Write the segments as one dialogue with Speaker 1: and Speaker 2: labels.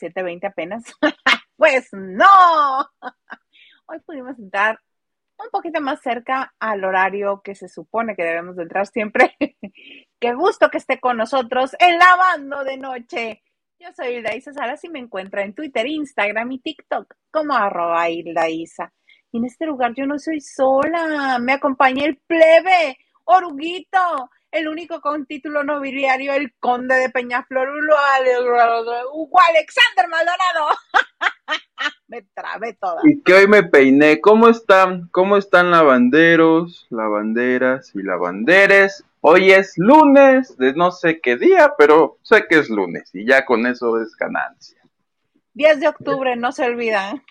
Speaker 1: las 7.20 apenas. pues no. Hoy pudimos entrar un poquito más cerca al horario que se supone que debemos de entrar siempre. Qué gusto que esté con nosotros en Lavando de Noche. Yo soy Hilda Isa Salas y me encuentra en Twitter, Instagram y TikTok como arroba Hilda Isa. En este lugar yo no soy sola, me acompaña el plebe, Oruguito, el único con título nobiliario, el conde de Peñaflor, Hugo Alexander Maldonado. me trabé toda.
Speaker 2: Y que hoy me peiné. ¿Cómo están? ¿Cómo están lavanderos, lavanderas y lavanderes? Hoy es lunes de no sé qué día, pero sé que es lunes y ya con eso es ganancia.
Speaker 1: 10 de octubre, no se olvida.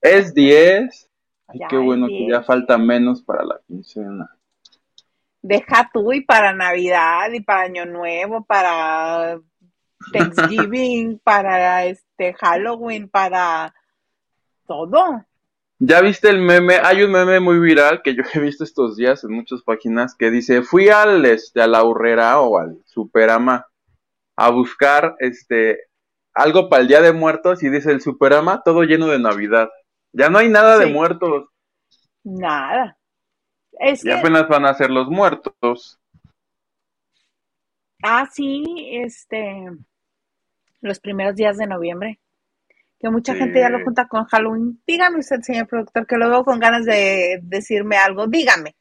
Speaker 2: es 10. Ay, qué bueno que ya falta menos para la quincena.
Speaker 1: Deja tú y para Navidad y para Año Nuevo, para Thanksgiving, para este Halloween, para todo.
Speaker 2: ¿Ya viste el meme? Hay un meme muy viral que yo he visto estos días en muchas páginas que dice, fui al, este, a la urrera o al superama a buscar, este, algo para el Día de Muertos y dice el superama todo lleno de Navidad. Ya no hay nada de muertos.
Speaker 1: Nada.
Speaker 2: Es y apenas van a ser los muertos.
Speaker 1: Ah, sí, este, los primeros días de noviembre que mucha gente ya lo junta con Halloween. Dígame usted, señor productor, que lo veo con ganas de decirme algo. Dígame.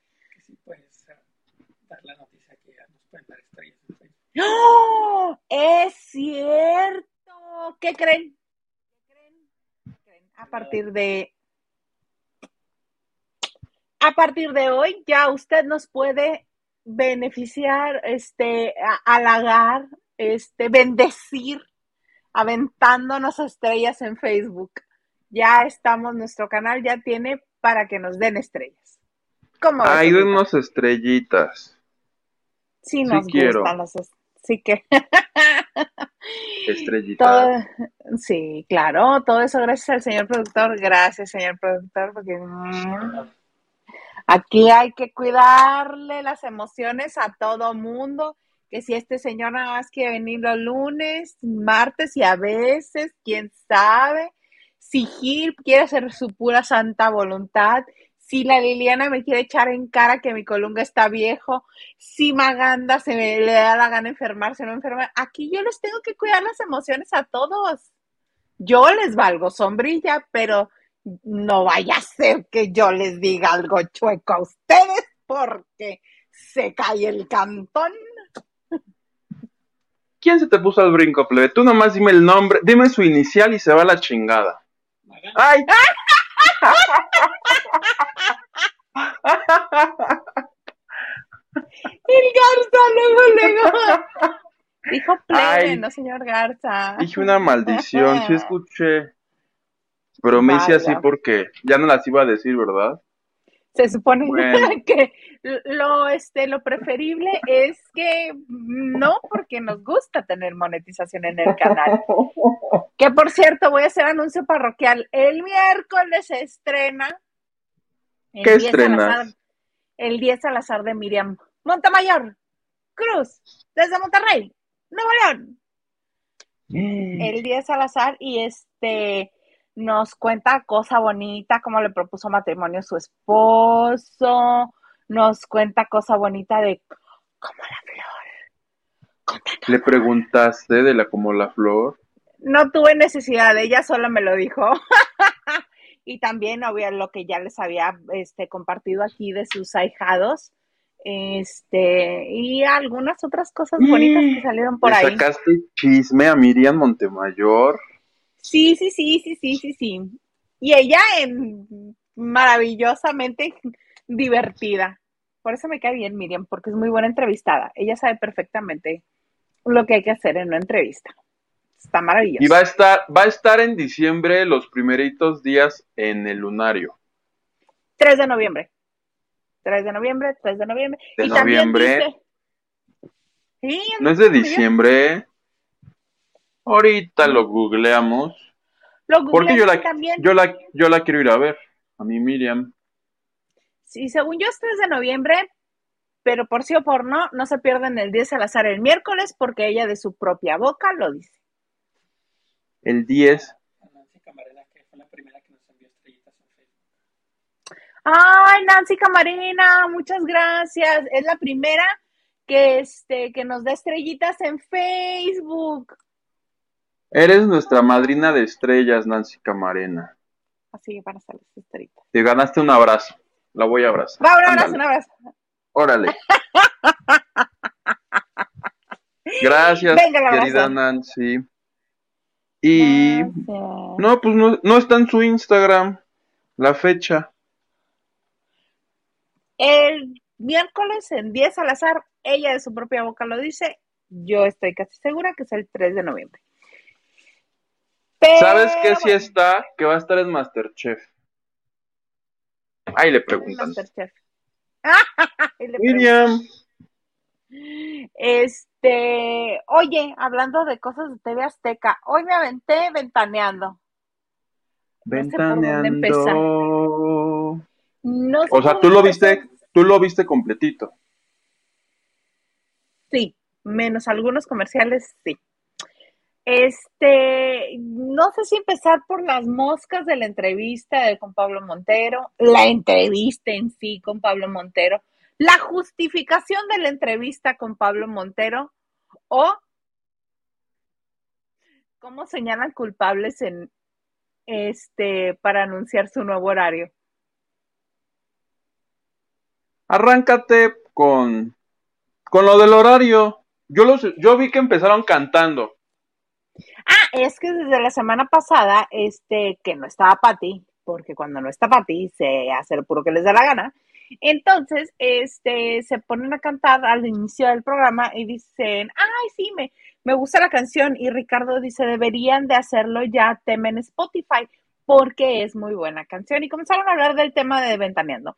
Speaker 1: Sí, puedes dar la noticia que ya nos pueden dar estrellas. ¡Oh! ¡Es cierto! ¿Qué creen? ¿Qué creen? A partir de a partir de hoy ya usted nos puede beneficiar, este, halagar, este, bendecir aventándonos estrellas en Facebook. Ya estamos, nuestro canal ya tiene para que nos den estrellas.
Speaker 2: ¿Cómo Hay unas estrellitas.
Speaker 1: Sí, nos gustan las Sí que.
Speaker 2: Estrellitas.
Speaker 1: sí, claro, todo eso gracias al señor productor. Gracias, señor productor, porque mm, aquí hay que cuidarle las emociones a todo mundo que si este señor nada más quiere venir los lunes, martes y a veces, quién sabe, si Gil quiere hacer su pura santa voluntad, si la Liliana me quiere echar en cara que mi colunga está viejo, si Maganda se me, le da la gana enfermarse, no enfermar, aquí yo les tengo que cuidar las emociones a todos. Yo les valgo sombrilla, pero no vaya a ser que yo les diga algo chueco a ustedes porque se cae el cantón.
Speaker 2: ¿Quién se te puso al brinco, plebe? Tú nomás dime el nombre, dime su inicial y se va la chingada. ¡Ay!
Speaker 1: El Garza, luego, luego. Dijo plebe, no señor Garza.
Speaker 2: Dije una maldición, sí escuché. Pero me hice así porque ya no las iba a decir, ¿verdad?
Speaker 1: Se supone que lo, este, lo preferible es que no, porque nos gusta tener monetización en el canal. Que por cierto, voy a hacer anuncio parroquial. El miércoles se estrena.
Speaker 2: ¿Qué estrena?
Speaker 1: El 10 al azar de Miriam Montemayor Cruz, desde Monterrey, Nuevo León. Mm. El 10 al azar y este nos cuenta cosa bonita, cómo le propuso matrimonio su esposo, nos cuenta cosa bonita de como la flor.
Speaker 2: ¿Le preguntaste de la como la flor?
Speaker 1: No tuve necesidad, ella sola me lo dijo. y también, obvio, lo que ya les había este, compartido aquí de sus ahijados. Este, y algunas otras cosas bonitas que salieron por ahí.
Speaker 2: ¿Sacaste chisme a Miriam Montemayor?
Speaker 1: Sí, sí, sí, sí, sí, sí, sí. Y ella maravillosamente divertida. Por eso me cae bien Miriam, porque es muy buena entrevistada. Ella sabe perfectamente lo que hay que hacer en una entrevista. Está maravilloso.
Speaker 2: Y va a estar, va a estar en diciembre los primeritos días en el lunario.
Speaker 1: 3 de noviembre. 3 de noviembre, 3 de noviembre.
Speaker 2: De noviembre. ¿No es de diciembre? Ahorita lo googleamos.
Speaker 1: Lo
Speaker 2: Porque yo la, también. Yo la, yo la quiero ir a ver, a mi Miriam.
Speaker 1: Sí, según yo es 3 de noviembre, pero por sí o por no, no se pierden el 10 al azar el miércoles porque ella de su propia boca lo dice.
Speaker 2: el 10.
Speaker 3: Nancy Camarena, que fue la primera que nos envió estrellitas en Facebook.
Speaker 1: Ay, Nancy Camarena, muchas gracias. Es la primera que este que nos da estrellitas en Facebook.
Speaker 2: Eres nuestra madrina de estrellas, Nancy Camarena.
Speaker 1: Así van a salir estrellitas.
Speaker 2: Te ganaste un abrazo. La voy a abrazar.
Speaker 1: Va, un abrazo,
Speaker 2: Ándale.
Speaker 1: un abrazo.
Speaker 2: Órale. Gracias,
Speaker 1: Venga, abrazo.
Speaker 2: querida Nancy. Y
Speaker 1: Gracias.
Speaker 2: no, pues no, no está en su Instagram la fecha.
Speaker 1: El miércoles en 10 al azar, ella de su propia boca lo dice. Yo estoy casi segura que es el 3 de noviembre. Pero,
Speaker 2: ¿Sabes qué sí está? Que va a estar en Masterchef. Ahí le preguntan.
Speaker 1: Masterchef. Le
Speaker 2: Miriam,
Speaker 1: Este, oye, hablando de cosas de TV Azteca, hoy me aventé ventaneando.
Speaker 2: Ventaneando.
Speaker 1: No sé
Speaker 2: O sea, tú lo viste, tú lo viste completito.
Speaker 1: Sí, menos algunos comerciales, sí. Este, no sé si empezar por las moscas de la entrevista de, con Pablo Montero, la entrevista en sí con Pablo Montero, la justificación de la entrevista con Pablo Montero o cómo señalan culpables en este para anunciar su nuevo horario.
Speaker 2: Arráncate con, con lo del horario. Yo, los, yo vi que empezaron cantando.
Speaker 1: Ah, es que desde la semana pasada, este, que no estaba Pati, porque cuando no está Pati se hace lo puro que les da la gana. Entonces, este, se ponen a cantar al inicio del programa y dicen, ay, sí, me, me gusta la canción. Y Ricardo dice, deberían de hacerlo ya, temen Spotify, porque es muy buena canción. Y comenzaron a hablar del tema de Ventaneando.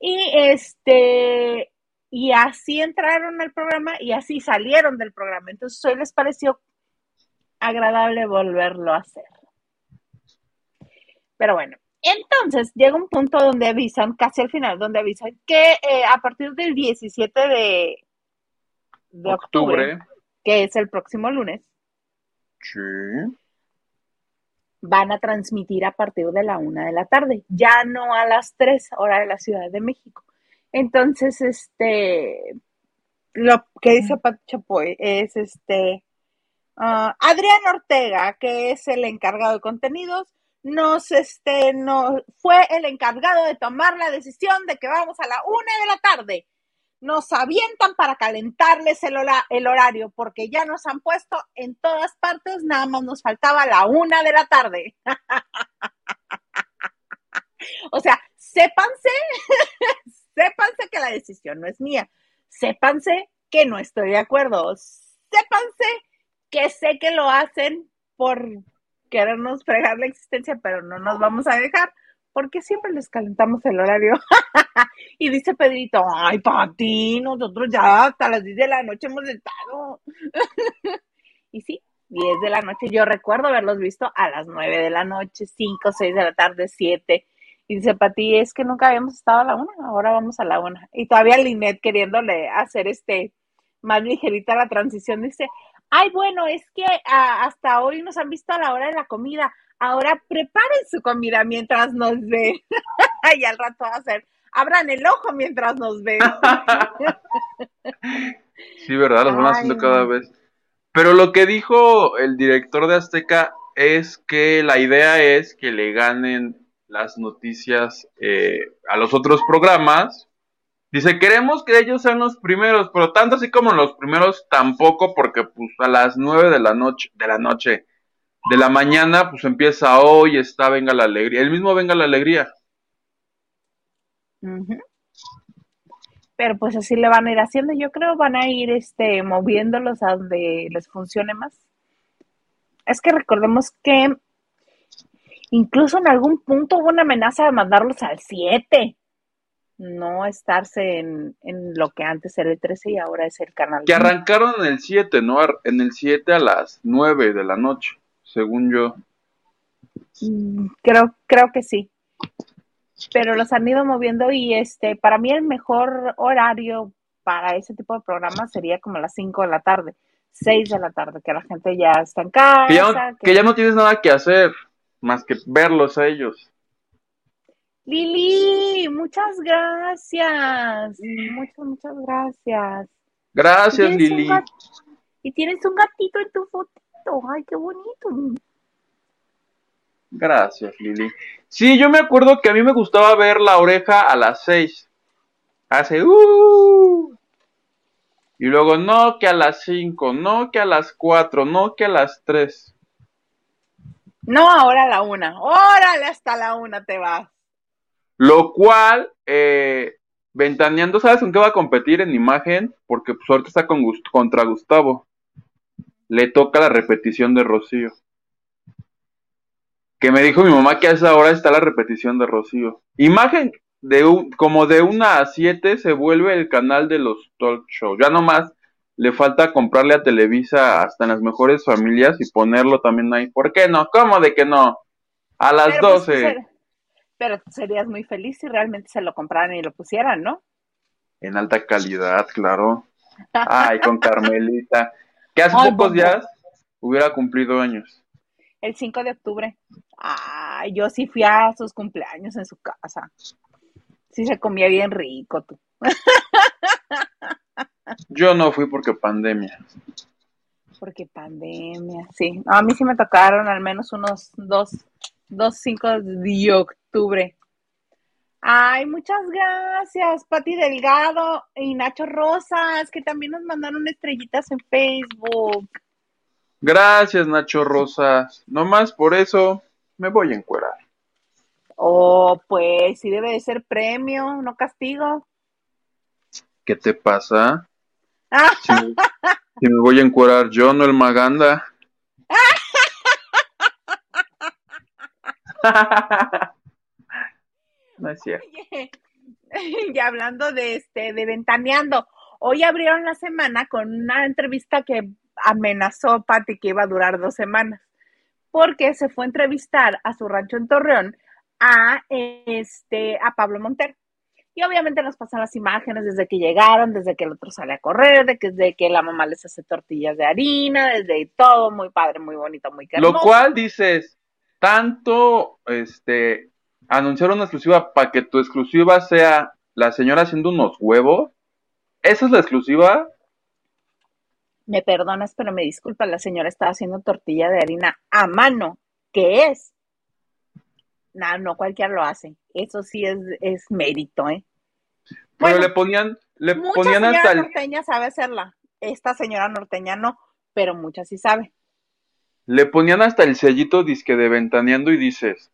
Speaker 1: Y este, y así entraron al programa y así salieron del programa. Entonces, hoy les pareció agradable volverlo a hacer. Pero bueno, entonces llega un punto donde avisan, casi al final, donde avisan que eh, a partir del 17 de, de octubre,
Speaker 2: Octubre.
Speaker 1: que es el próximo lunes,
Speaker 2: Sí.
Speaker 1: van a transmitir a partir de la una de la tarde, ya no a las 3 hora de la Ciudad de México. Entonces, este, lo que dice Pat Chapoy es este, ah, Adrián Ortega, que es el encargado de contenidos, nos, este, fue el encargado de tomar la decisión de que vamos a la una de la tarde. Nos avientan para calentarles el, el horario, porque ya nos han puesto en todas partes, nada más nos faltaba la una de la tarde. o sea, sépanse, sépanse que la decisión no es mía, sépanse que no estoy de acuerdo, sépanse que sé que lo hacen por querernos fregar la existencia, pero no nos vamos a dejar, porque siempre les calentamos el horario. y dice Pedrito, ay, Pati, nosotros ya hasta las 10 de la noche hemos estado. y sí, 10 de la noche, yo recuerdo haberlos visto a las 9 de la noche, 5, 6 de la tarde, 7. Y dice Pati, es que nunca habíamos estado a la una, ahora vamos a la una. Y todavía Linet queriéndole hacer este más ligerita la transición, dice, ay, bueno, es que ah, hasta hoy nos han visto a la hora de la comida, ahora preparen su comida mientras nos ven. y al rato va a ser, abran el ojo mientras nos ven.
Speaker 2: Sí, ¿verdad? Los van haciendo
Speaker 1: no.
Speaker 2: cada vez. Pero lo que dijo el director de Azteca es que la idea es que le ganen las noticias eh, a los otros programas. Dice, queremos que ellos sean los primeros, pero tanto así como los primeros tampoco, porque pues a las nueve de la noche, de la noche, de la mañana, pues empieza hoy, está Venga la Alegría, el mismo Venga la Alegría.
Speaker 1: Pero pues así le van a ir haciendo, yo creo van a ir este moviéndolos a donde les funcione más. Es que recordemos que incluso en algún punto hubo una amenaza de mandarlos al 7, no estarse en, en lo que antes era el 13 y ahora es el canal.
Speaker 2: Que arrancaron en el 7, ¿no? En el 7 a las 9 de la noche, según yo.
Speaker 1: Mm, Creo, creo que sí. Pero los han ido moviendo y este, para mí el mejor horario para ese tipo de programas sería como las 5 de la tarde. 6 de la tarde, que la gente ya está en casa.
Speaker 2: Que ya, no, que ya no tienes nada que hacer más que verlos a ellos.
Speaker 1: Lili, muchas gracias. Muchas, muchas gracias.
Speaker 2: Gracias,
Speaker 1: Y tienes un
Speaker 2: Lili.
Speaker 1: Y tienes un gatito en tu fotito. Ay, qué bonito.
Speaker 2: Gracias, Lili. Sí, yo me acuerdo que a mí me gustaba ver la oreja a las seis. Hace uh. Y luego no que a las cinco, no que a las cuatro, no que a las tres.
Speaker 1: No, ahora a la una. Órale, hasta la una te vas.
Speaker 2: Lo cual, eh, Ventaneando, ¿sabes con qué va a competir en imagen? Porque pues ahorita está con Gust- contra Gustavo. Le toca la repetición de Rocío. Que me dijo mi mamá que a esa hora está la repetición de Rocío. Imagen de un, como de una a siete se vuelve el canal de los talk shows. Ya nomás le falta comprarle a Televisa hasta en las mejores familias y ponerlo también ahí. ¿Por qué no? ¿Cómo de que no? A las
Speaker 1: pues,
Speaker 2: 12.
Speaker 1: ser- pero serías muy feliz si realmente se lo compraran y lo pusieran, ¿no?
Speaker 2: En alta calidad, claro. Ay, con Carmelita. Que hace
Speaker 1: Ay,
Speaker 2: pocos días hubiera cumplido años.
Speaker 1: El 5 de octubre. Ay, yo sí fui a sus cumpleaños en su casa. Sí se comía bien rico tú.
Speaker 2: Yo no fui porque pandemia.
Speaker 1: Porque pandemia, sí. A mí sí me tocaron al menos unos dos, dos cinco de octubre. Ay, muchas gracias, Pati Delgado y Nacho Rosas, que también nos mandaron estrellitas en Facebook.
Speaker 2: Gracias, Nacho Rosas. No más por eso me voy a encuerar.
Speaker 1: Oh, pues sí debe de ser premio, no castigo.
Speaker 2: ¿Qué te pasa?
Speaker 1: Ah,
Speaker 2: Si me, si me voy a encuerar yo, no el Maganda. No es cierto.
Speaker 1: Oye, y hablando de este, de ventaneando, hoy abrieron la semana con una entrevista que amenazó Pati que iba a durar dos semanas, porque se fue a entrevistar a su rancho en Torreón a este a Pablo Montero. Y obviamente nos pasan las imágenes desde que llegaron, desde que el otro sale a correr, de que desde que la mamá les hace tortillas de harina, desde todo muy padre, muy bonito, muy hermoso.
Speaker 2: Lo cual dices, tanto este anunciar una exclusiva para que tu exclusiva sea la señora haciendo unos huevos. ¿Esa es la exclusiva?
Speaker 1: Me perdonas, pero me disculpa, la señora estaba haciendo tortilla de harina a mano, que es. No, no cualquiera lo hace. Eso sí es, es mérito, ¿eh?
Speaker 2: Pero
Speaker 1: Bueno,
Speaker 2: le ponían, le
Speaker 1: Mucha
Speaker 2: ponían
Speaker 1: señora
Speaker 2: hasta
Speaker 1: norteña sabe hacerla. Esta señora norteña no, pero mucha sí sabe.
Speaker 2: Le ponían hasta el sellito disque de ventaneando y dices,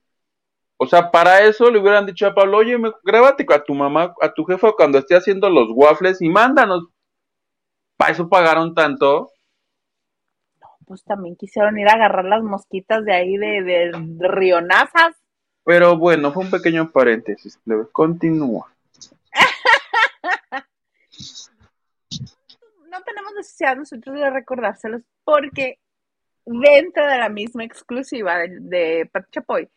Speaker 2: o sea, para eso le hubieran dicho a Pablo, oye, me- grábate a tu mamá, a tu jefa cuando esté haciendo los waffles y mándanos. Para eso pagaron tanto.
Speaker 1: Pues también quisieron ir a agarrar las mosquitas de ahí de, de, de rionazas.
Speaker 2: Pero bueno, fue un pequeño paréntesis. Continúa.
Speaker 1: No tenemos necesidad nosotros de recordárselos porque dentro de la misma exclusiva de, de Pat Chapoy,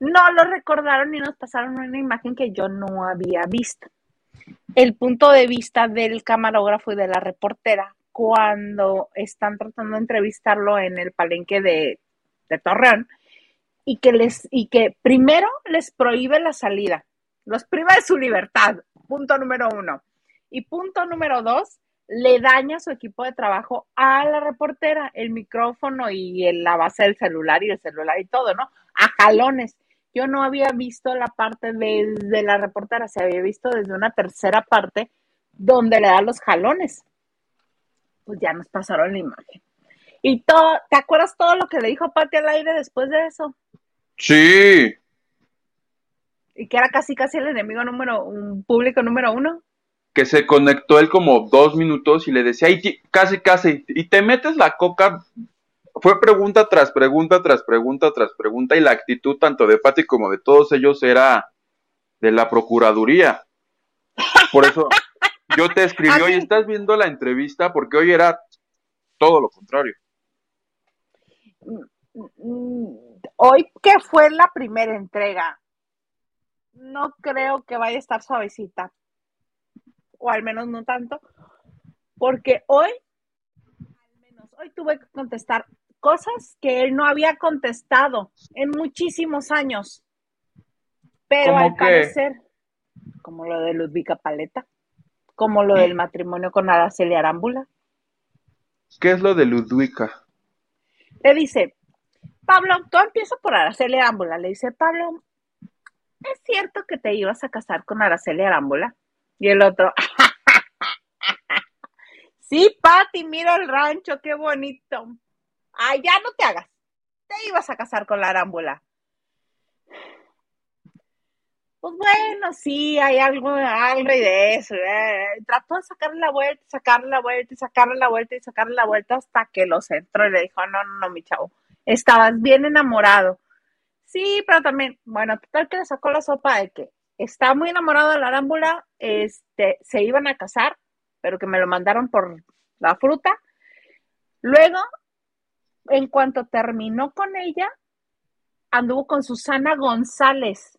Speaker 1: no lo recordaron y nos pasaron una imagen que yo no había visto. El punto de vista del camarógrafo y de la reportera cuando están tratando de entrevistarlo en el palenque de, de Torreón y que les y que primero les prohíbe la salida, los priva de su libertad, punto número uno. Y punto número dos, le daña su equipo de trabajo a la reportera, el micrófono y el- la base del celular y el celular y todo, ¿no? A jalones. Yo no había visto la parte de, de la reportera, se había visto desde una tercera parte donde le da los jalones. Pues ya nos pasaron la imagen. Y todo, ¿te acuerdas todo lo que le dijo Pati al aire después de eso?
Speaker 2: Sí,
Speaker 1: Y que era casi casi el enemigo número, un público número uno.
Speaker 2: Que se conectó él como dos minutos y le decía, "Ay, ti- casi, casi, y te metes la coca. Fue pregunta tras pregunta, tras pregunta, tras pregunta, y la actitud tanto de Pati como de todos ellos era de la Procuraduría. Por eso yo te escribí,
Speaker 1: mí-
Speaker 2: ¿estás viendo la entrevista? Porque hoy era todo lo contrario.
Speaker 1: Hoy que fue la primera entrega, no creo que vaya a estar suavecita, o al menos no tanto, porque hoy, al menos, hoy tuve que contestar cosas que él no había contestado en muchísimos años. Pero
Speaker 2: ¿Cómo
Speaker 1: al parecer, como lo de Ludvica Paleta, como lo del matrimonio con Araceli Arámbula,
Speaker 2: ¿Qué es lo de Ludwika?
Speaker 1: le dice, Pablo, todo empieza por Araceli Arámbula. Le dice, Pablo, ¿es cierto que te ibas a casar con Araceli Arámbula? Y el otro, sí, Pati, mira el rancho, qué bonito. Ay, ya no te hagas. Te ibas a casar con la Arámbula. Pues bueno, sí, hay algo, algo de eso. eh. Trató de sacarle la vuelta, sacarle la vuelta, sacarle la vuelta y sacarle la vuelta hasta que lo centró y le dijo, no, no, no, mi chavo, estabas bien enamorado. Sí, pero también, bueno, total que le sacó la sopa de que está muy enamorado de la arámbula, este, se iban a casar, pero que me lo mandaron por la fruta. Luego, en cuanto terminó con ella, anduvo con Susana González.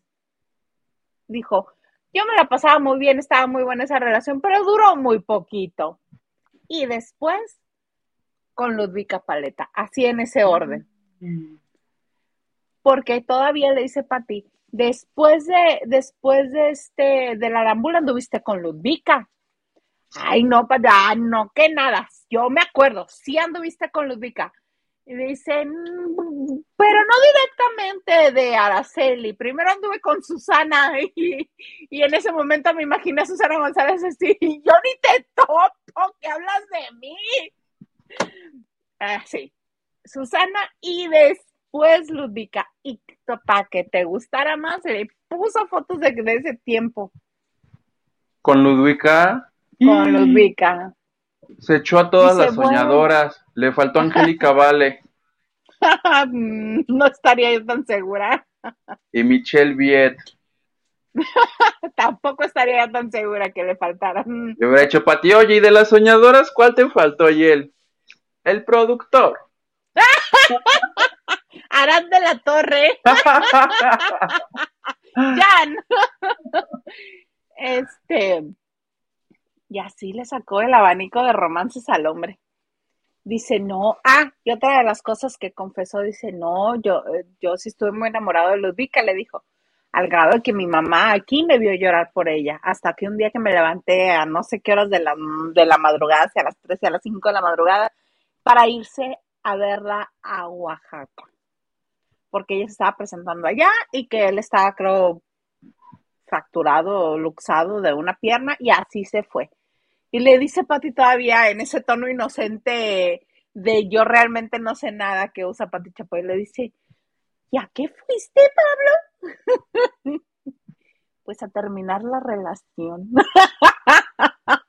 Speaker 1: Dijo, yo me la pasaba muy bien, estaba muy buena esa relación, pero duró muy poquito. Y después, con Ludvika Paleta, así en ese orden. Porque todavía le dice Pati, después de, después de este, de la arámbula anduviste con Ludvika. Ay, no, pa- ah, no, que nada. Yo me acuerdo, sí anduviste con Ludvika. Y dicen, "Mm, pero no directamente de Araceli. Primero anduve con Susana y, y en ese momento me imaginé a Susana González así, yo ni te topo, que hablas de mí. Ah, Susana y después Ludvika. Y para que te gustara más, le puso fotos de, de ese tiempo
Speaker 2: Con Ludwika.
Speaker 1: Con Ludvika.
Speaker 2: Se echó a todas
Speaker 1: Dice,
Speaker 2: las
Speaker 1: bueno.
Speaker 2: soñadoras. Le faltó Angélica Vale
Speaker 1: Mm, no estaría yo tan segura.
Speaker 2: y Michelle Viet.
Speaker 1: Tampoco estaría yo tan segura que le faltaran.
Speaker 2: Le hubiera hecho Pati, oye, ¿y de las soñadoras cuál te faltó? Y él, el productor.
Speaker 1: Arad de la Torre, Jan. Este, y así le sacó el abanico de romances al hombre. Dice, no, ah, y otra de las cosas que confesó, dice, no, yo, eh, yo sí estuve muy enamorado de Ludvika, le dijo, al grado de que mi mamá aquí me vio llorar por ella, hasta que un día que me levanté a no sé qué horas de la, de la madrugada, si a las 3 y a las 5 de la madrugada, para irse a verla a Oaxaca, porque ella se estaba presentando allá y que él estaba, creo, fracturado luxado de una pierna y así se fue. Y le dice Pati todavía en ese tono inocente de yo realmente no sé nada que usa Pati Chapoy, le dice, ¿y a qué fuiste, Pablo? pues a terminar la relación.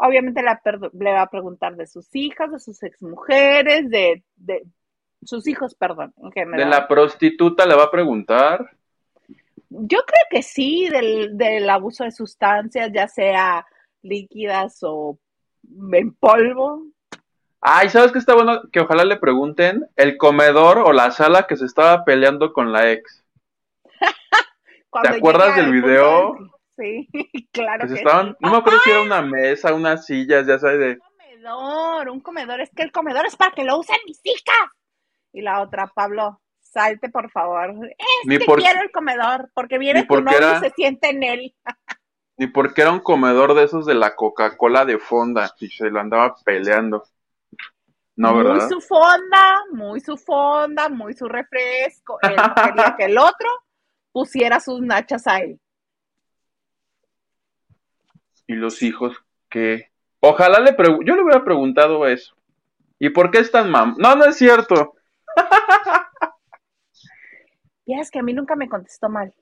Speaker 1: Obviamente le, va a preguntar de sus hijas, de sus exmujeres, de, de sus hijos, perdón, en general.
Speaker 2: De la prostituta le va a preguntar.
Speaker 1: Yo creo que sí, del, del abuso de sustancias, ya sea líquidas o en polvo.
Speaker 2: Ay, ¿sabes qué está bueno? Que ojalá le pregunten el comedor o la sala que se estaba peleando con la ex. ¿Te acuerdas del video?
Speaker 1: De... Sí, claro.
Speaker 2: Que, que estaban, sí. no me acuerdo si era una mesa, unas sillas, ya sabes, de...
Speaker 1: Un comedor, un comedor, es que el comedor es para que lo usen mis hijas. Y la otra, Pablo, salte por favor. Es ni que por... quiero el comedor, porque viene tu novio era... y se siente en él.
Speaker 2: Ni porque era un comedor de esos de la Coca-Cola de fonda y se lo andaba peleando. No,
Speaker 1: muy
Speaker 2: ¿verdad?
Speaker 1: su fonda, muy su fonda, muy su refresco. Él quería que el otro pusiera sus nachas ahí.
Speaker 2: Y los hijos que... Ojalá le pregunte... Yo le hubiera preguntado eso. ¿Y por qué están mam? No, no es cierto.
Speaker 1: Ya es que a mí nunca me contestó mal.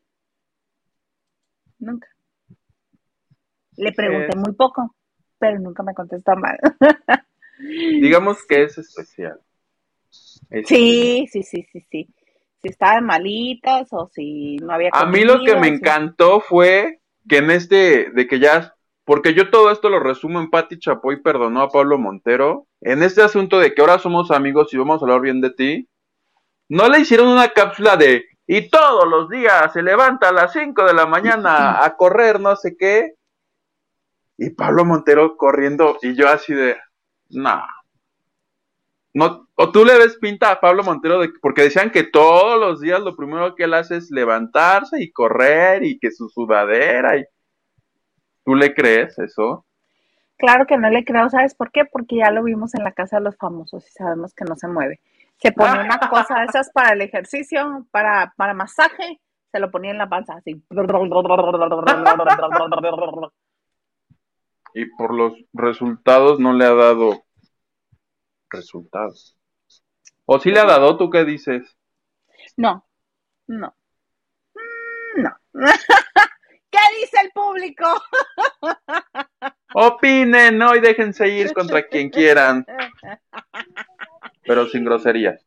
Speaker 1: Nunca. Le pregunté muy poco, pero nunca me contestó mal.
Speaker 2: Digamos que es especial.
Speaker 1: Es sí, sí, sí, sí, sí. Si estaban malitas o si no había
Speaker 2: A mí lo que me encantó fue que en este, de que ya, porque yo todo esto lo resumo en Pati Chapoy perdonó a Pablo Montero, en este asunto de que ahora somos amigos y vamos a hablar bien de ti, no le hicieron una cápsula de, y todos los días se levanta a las 5 de la mañana a correr no sé qué, y Pablo Montero corriendo y yo así de, nah. No, o tú le ves pinta a Pablo Montero de, porque decían que todos los días lo primero que él hace es levantarse y correr y que su sudadera y ¿tú le crees eso?
Speaker 1: Claro que no le creo, ¿sabes por qué? Porque ya lo vimos en la casa de los famosos y sabemos que no se mueve. Se pone una cosa de esas para el ejercicio, para, para masaje, se lo ponía en la panza así.
Speaker 2: Y por los resultados no le ha dado resultados. ¿O sí le ha dado? ¿Tú qué dices?
Speaker 1: No, no, Mm, no. ¿Qué dice el público?
Speaker 2: Opinen, ¿no? Y déjense ir contra quien quieran, pero sin groserías.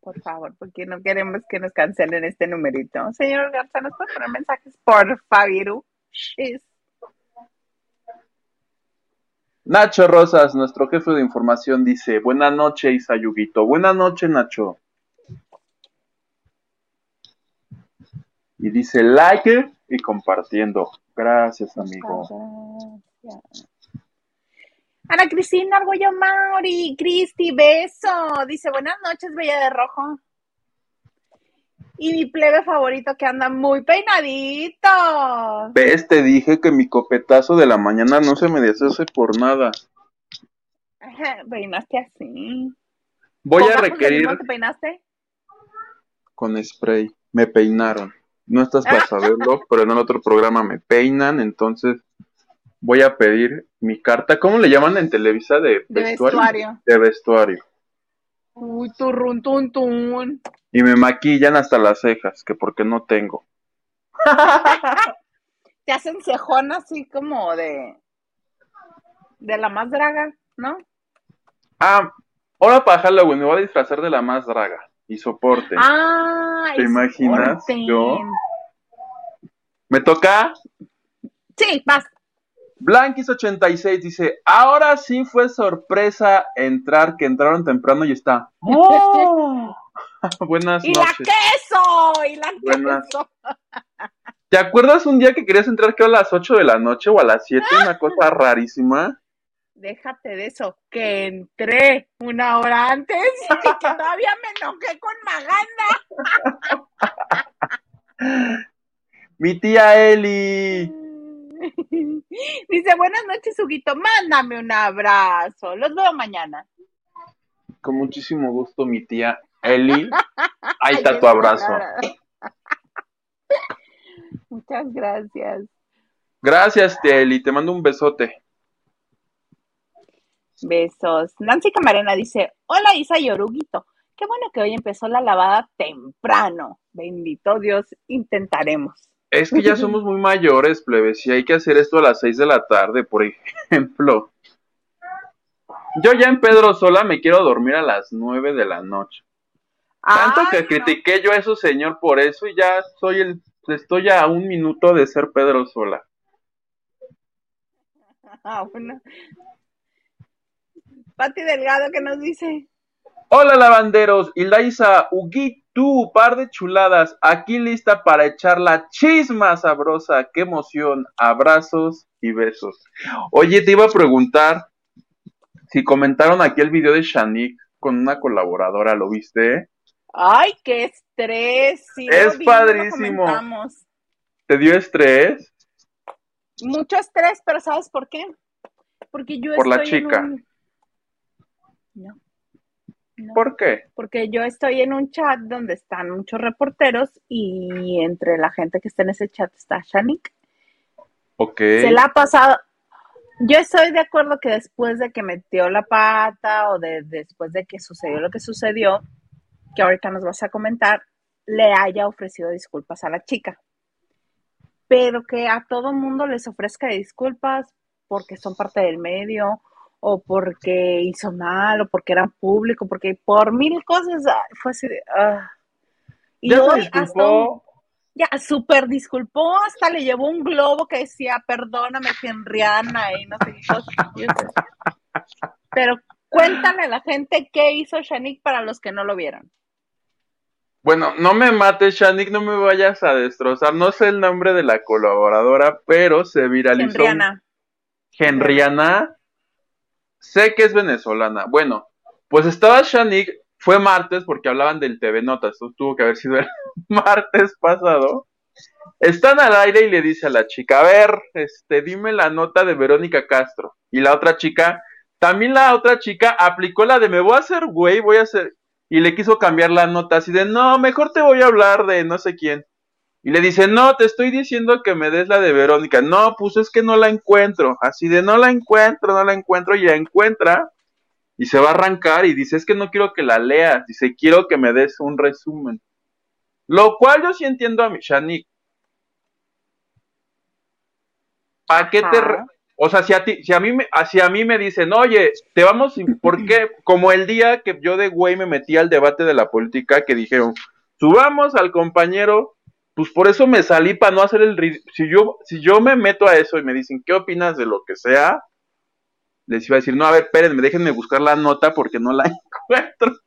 Speaker 1: Por favor, porque no queremos que nos cancelen este numerito. Señor Garza, ¿nos puede poner mensajes por Fabiru? Shis.
Speaker 2: Nacho Rosas, nuestro jefe de información, dice, buena noche, Isayuguito. Buena noche, Nacho. Y dice like y compartiendo. Gracias, amigo.
Speaker 1: Gracias. Ana Cristina Argüello Mauri, Cristi, beso. Dice, buenas noches, Bella de Rojo. Y mi plebe favorito que anda muy peinadito.
Speaker 2: ¿Ves? Te dije que mi copetazo de la mañana no se me deshace por nada.
Speaker 1: Peinaste así.
Speaker 2: Voy
Speaker 1: ¿Con
Speaker 2: a requerir
Speaker 1: te peinaste?
Speaker 2: con spray. Me peinaron. No estás para saberlo, pero en el otro programa me peinan, entonces voy a pedir mi carta. ¿Cómo le llaman en Televisa de
Speaker 1: De
Speaker 2: vestuario?
Speaker 1: vestuario.
Speaker 2: De vestuario.
Speaker 1: Uy, turrun, tun, tun.
Speaker 2: Y me maquillan hasta las cejas, que porque no tengo.
Speaker 1: Te hacen cejón así como de. De la más draga, ¿no?
Speaker 2: Ah, ahora para Halloween me voy a disfrazar de la más draga y soporte.
Speaker 1: Ah,
Speaker 2: ¿Te imaginas? Yo. Me toca
Speaker 1: Sí, vas.
Speaker 2: Blanquis86 dice, ahora sí fue sorpresa entrar, que entraron temprano y está. ¡Oh! Buenas
Speaker 1: Y la
Speaker 2: noches.
Speaker 1: queso, y la
Speaker 2: Buenas.
Speaker 1: queso.
Speaker 2: ¿Te acuerdas un día que querías entrar que a las 8 de la noche o a las 7? Una cosa rarísima.
Speaker 1: Déjate de eso, que entré una hora antes y que todavía me enojé con Maganda.
Speaker 2: Mi tía Eli.
Speaker 1: Dice, buenas noches, Huguito, mándame un abrazo. Los veo mañana.
Speaker 2: Con muchísimo gusto, mi tía Eli. Ahí está tu abrazo.
Speaker 1: Muchas gracias.
Speaker 2: Gracias, tía Eli. Te mando un besote.
Speaker 1: Besos. Nancy Camarena dice, hola Isa y Oruguito. Qué bueno que hoy empezó la lavada temprano. Bendito Dios, intentaremos.
Speaker 2: Es que ya somos muy mayores, plebes, y hay que hacer esto a las 6 de la tarde, por ejemplo. Yo ya en Pedro Sola me quiero dormir a las 9 de la noche. Tanto
Speaker 1: Ay,
Speaker 2: que
Speaker 1: no.
Speaker 2: critiqué yo a eso, señor, por eso y ya soy el, estoy a un minuto de ser Pedro Sola.
Speaker 1: Ah, bueno. Pati Delgado que nos dice,
Speaker 2: Hola lavanderos, y Laisa, Ugi, tú, par de chuladas, aquí lista para echar la chisma sabrosa, qué emoción, abrazos y besos. Oye, te iba a preguntar si comentaron aquí el video de Shanik con una colaboradora, ¿lo viste?
Speaker 1: ay, qué estrés. sí
Speaker 2: Es
Speaker 1: vi,
Speaker 2: padrísimo. ¿Te dio estrés?
Speaker 1: Mucho estrés, pero ¿sabes por qué? Porque yo
Speaker 2: Por la
Speaker 1: en
Speaker 2: chica.
Speaker 1: un- No. No.
Speaker 2: ¿Por qué?
Speaker 1: Porque yo estoy en un chat donde están muchos reporteros y entre la gente que está en ese chat está Shanik.
Speaker 2: Ok.
Speaker 1: Se la ha pasado. Yo estoy de acuerdo que después de que metió la pata o de después de que sucedió lo que sucedió, que ahorita nos vas a comentar, le haya ofrecido disculpas a la chica. Pero que a todo mundo les ofrezca disculpas porque son parte del medio o porque hizo mal o porque eran público, porque por mil cosas ah, fue así de... ah. Y
Speaker 2: ¿Ya
Speaker 1: hoy hasta un- ya, súper disculpó, hasta le llevó un globo que decía, perdóname, Henriana, y no sé qué cosas. Pero cuéntale a la gente qué hizo Shanik para los que no lo vieron.
Speaker 2: Bueno, no me mates, Shanik, no me vayas a destrozar. No sé el nombre de la colaboradora, pero se viralizó. un-
Speaker 1: Henriana.
Speaker 2: Sé que es venezolana. Bueno, pues estaba Shanik, fue martes porque hablaban del TV Notas, esto tuvo que haber sido el martes pasado. Están al aire y le dice a la chica, a ver, este, dime la nota de Verónica Castro. Y la otra chica, también la otra chica aplicó la de me voy a hacer güey, voy a hacer, y le quiso cambiar la nota así de, no, mejor te voy a hablar de no sé quién. Y le dice, no, te estoy diciendo que me des la de Verónica. No, pues es que no la encuentro. Así de, no la encuentro, no la encuentro. Y la encuentra y se va a arrancar y dice, es que no quiero que la leas. Dice, quiero que me des un resumen. Lo cual yo sí entiendo a mi Shanik. ¿Para qué te...
Speaker 1: Ajá.
Speaker 2: O sea, si a, ti, si, a mí me, si a mí me dicen, oye, te vamos, ¿por qué? Como el día que yo de güey me metí al debate de la política, que dijeron, subamos al compañero, pues por eso me salí para no hacer el si yo si yo me meto a eso y me dicen qué opinas de lo que sea les iba a decir no a ver espérenme déjenme buscar la nota porque no la encuentro.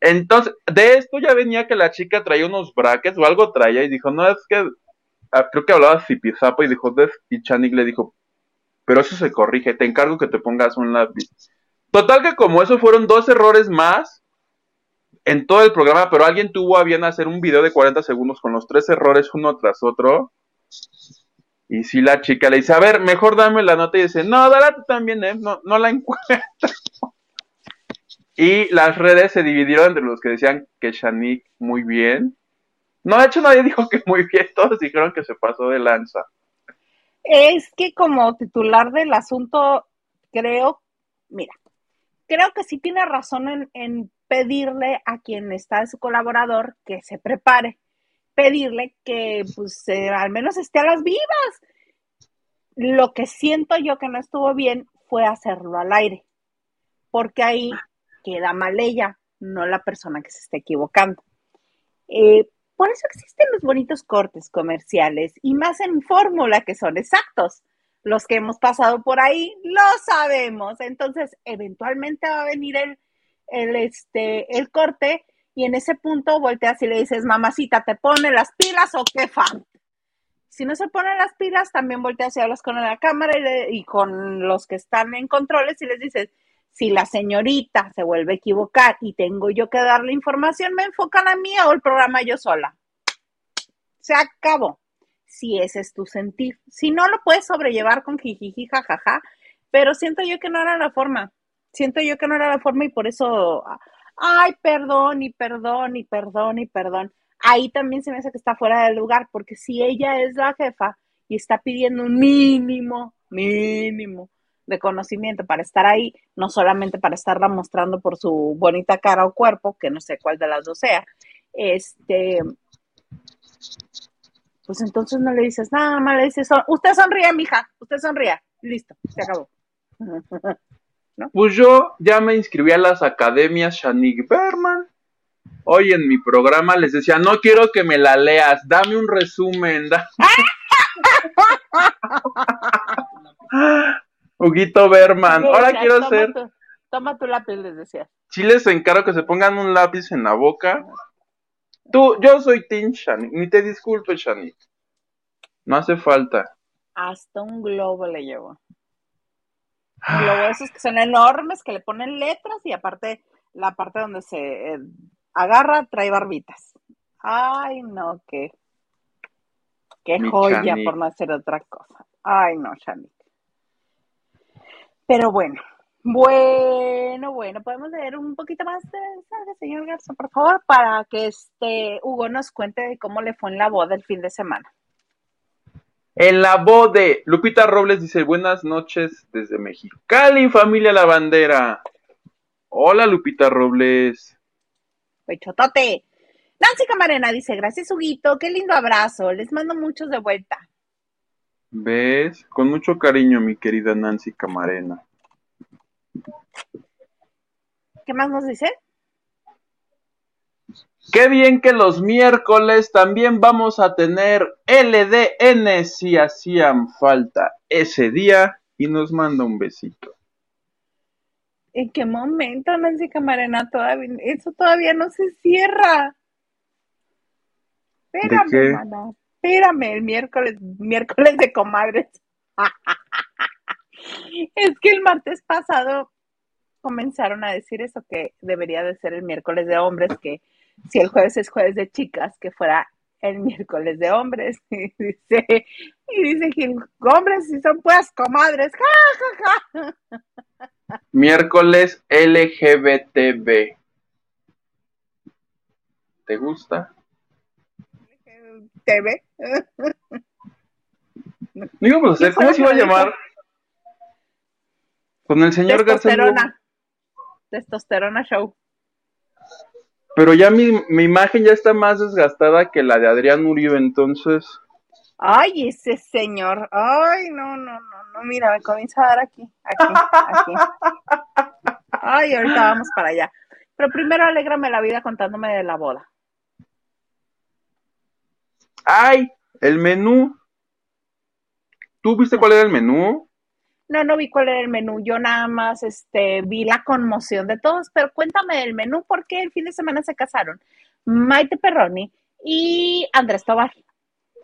Speaker 2: Entonces de esto ya venía que la chica traía unos brackets o algo traía y dijo no es que ah, creo que hablaba Zipizapo y dijo y Chanik le dijo pero eso se corrige te encargo que te pongas un lápiz total que como eso fueron dos errores más en todo el programa, pero alguien tuvo a bien hacer un video de 40 segundos con los tres errores uno tras otro. Y si la chica le dice, a ver, mejor dame la nota y dice, no, dala tú también, ¿eh? No, no la encuentro. y las redes se dividieron entre los que decían que Shanik muy bien. No, de hecho nadie dijo que muy bien, todos dijeron que se pasó de lanza.
Speaker 1: Es que como titular del asunto, creo, mira, creo que sí tiene razón en, en pedirle a quien está de su colaborador que se prepare, pedirle que pues eh, al menos esté a las vivas. Lo que siento yo que no estuvo bien fue hacerlo al aire, porque ahí queda mal ella, no la persona que se está equivocando. Eh, por eso existen los bonitos cortes comerciales y más en fórmula que son exactos. Los que hemos pasado por ahí lo sabemos. Entonces, eventualmente va a venir el, el, este, el corte y en ese punto volteas y le dices, mamacita, ¿te pone las pilas o qué fan? Si no se ponen las pilas, también volteas y hablas con la cámara y, con los que están en controles y les dices, si la señorita se vuelve a equivocar y tengo yo que darle información, me enfocan a mí o el programa yo sola. Se acabó. Si ese es tu sentir. Si no, lo puedes sobrellevar con jijiji, jajaja, pero siento yo que no era la forma. Siento yo que no era la forma y por eso, ay, perdón y perdón y perdón y perdón. Ahí también se me hace que está fuera del lugar, porque si ella es la jefa y está pidiendo un mínimo, mínimo de conocimiento para estar ahí, no solamente para estarla mostrando por su bonita cara o cuerpo, que no sé cuál de las dos sea, este, pues entonces no le dices nada más, le dices, "Son- usted sonríe, mija, usted sonría, listo, se acabó.
Speaker 2: Pues yo ya me inscribí a las academias Shanik Berman. Hoy en mi programa les decía, no quiero que me la leas, dame un resumen. da- Huguito Berman, ahora quiero
Speaker 1: toma
Speaker 2: ser...
Speaker 1: tu- toma tu lápiz, les decía.
Speaker 2: Sí les encargo que se pongan un lápiz en la boca. Tú, yo soy Tim Shanik, ni te disculpes Shanik. No hace falta.
Speaker 1: Hasta un globo le llevó. Globo de esos que son enormes, que le ponen letras y aparte la parte donde se eh, agarra trae barbitas. Ay, no, qué, qué
Speaker 2: Mi
Speaker 1: joya por no hacer otra cosa. Ay, no, Shanique. Pero bueno, bueno, bueno, podemos leer un poquito más de mensaje, señor Garza, por favor, para que este Hugo nos cuente de cómo le fue en la boda el fin de semana.
Speaker 2: En la voz de Lupita Robles dice buenas noches desde Mexicali, familia La Bandera. Hola Lupita Robles.
Speaker 1: Pechotote. Nancy Camarena dice, gracias, Huguito, qué lindo abrazo, les mando muchos de vuelta.
Speaker 2: ¿Ves? Con mucho cariño, mi querida Nancy Camarena.
Speaker 1: ¿Qué más nos dice?
Speaker 2: Qué bien que los miércoles también vamos a tener LDN si hacían falta ese día y nos manda un besito.
Speaker 1: ¿En qué momento, Nancy Camarena? Todavía, eso todavía no se cierra. Espérame,
Speaker 2: qué?
Speaker 1: mana. Espérame, el miércoles, miércoles de comadres. Es que el martes pasado comenzaron a decir eso que debería de ser el miércoles de hombres, que si el jueves es jueves de chicas, que fuera el miércoles de hombres. Y dice, y dice Gil, hombres si son pues comadres. Ja, ja, ja.
Speaker 2: Miércoles LGBTB. ¿Te gusta?
Speaker 1: TV.
Speaker 2: No íbamos a hacer,
Speaker 1: ¿Qué fue
Speaker 2: ¿cómo se iba a llamar? Con el señor García.
Speaker 1: Testosterona. Testosterona Show.
Speaker 2: Pero ya mi, mi imagen ya está más desgastada que la de Adrián Uribe, entonces.
Speaker 1: Ay, ese señor. Ay, no, no, no, no. Mira, me comienza a dar aquí, aquí, aquí. Ay, ahorita vamos para allá. Pero primero alégrame la vida contándome de la boda.
Speaker 2: ¡Ay! El menú. ¿Tú viste cuál era el menú?
Speaker 1: No, no vi cuál era el menú. Yo nada más este, vi la conmoción de todos, pero cuéntame del menú porque el fin de semana se casaron Maite Perroni y Andrés Tobar.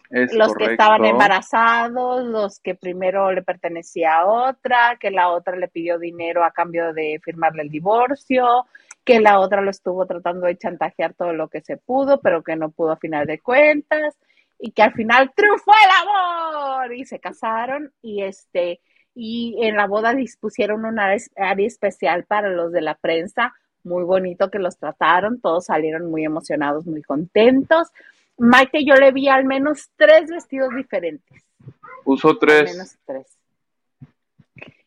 Speaker 2: Es
Speaker 1: los que estaban embarazados, los que primero le pertenecía a otra, que la otra le pidió dinero a cambio de firmarle el divorcio, que la otra lo estuvo tratando de chantajear todo lo que se pudo, pero que no pudo a final de cuentas, y que al final triunfó el amor y se casaron y este y en la boda dispusieron un área, área especial para los de la prensa, muy bonito que los trataron, todos salieron muy emocionados, muy contentos. Maite, yo le vi al menos tres vestidos diferentes. Al
Speaker 2: tres.
Speaker 1: menos tres.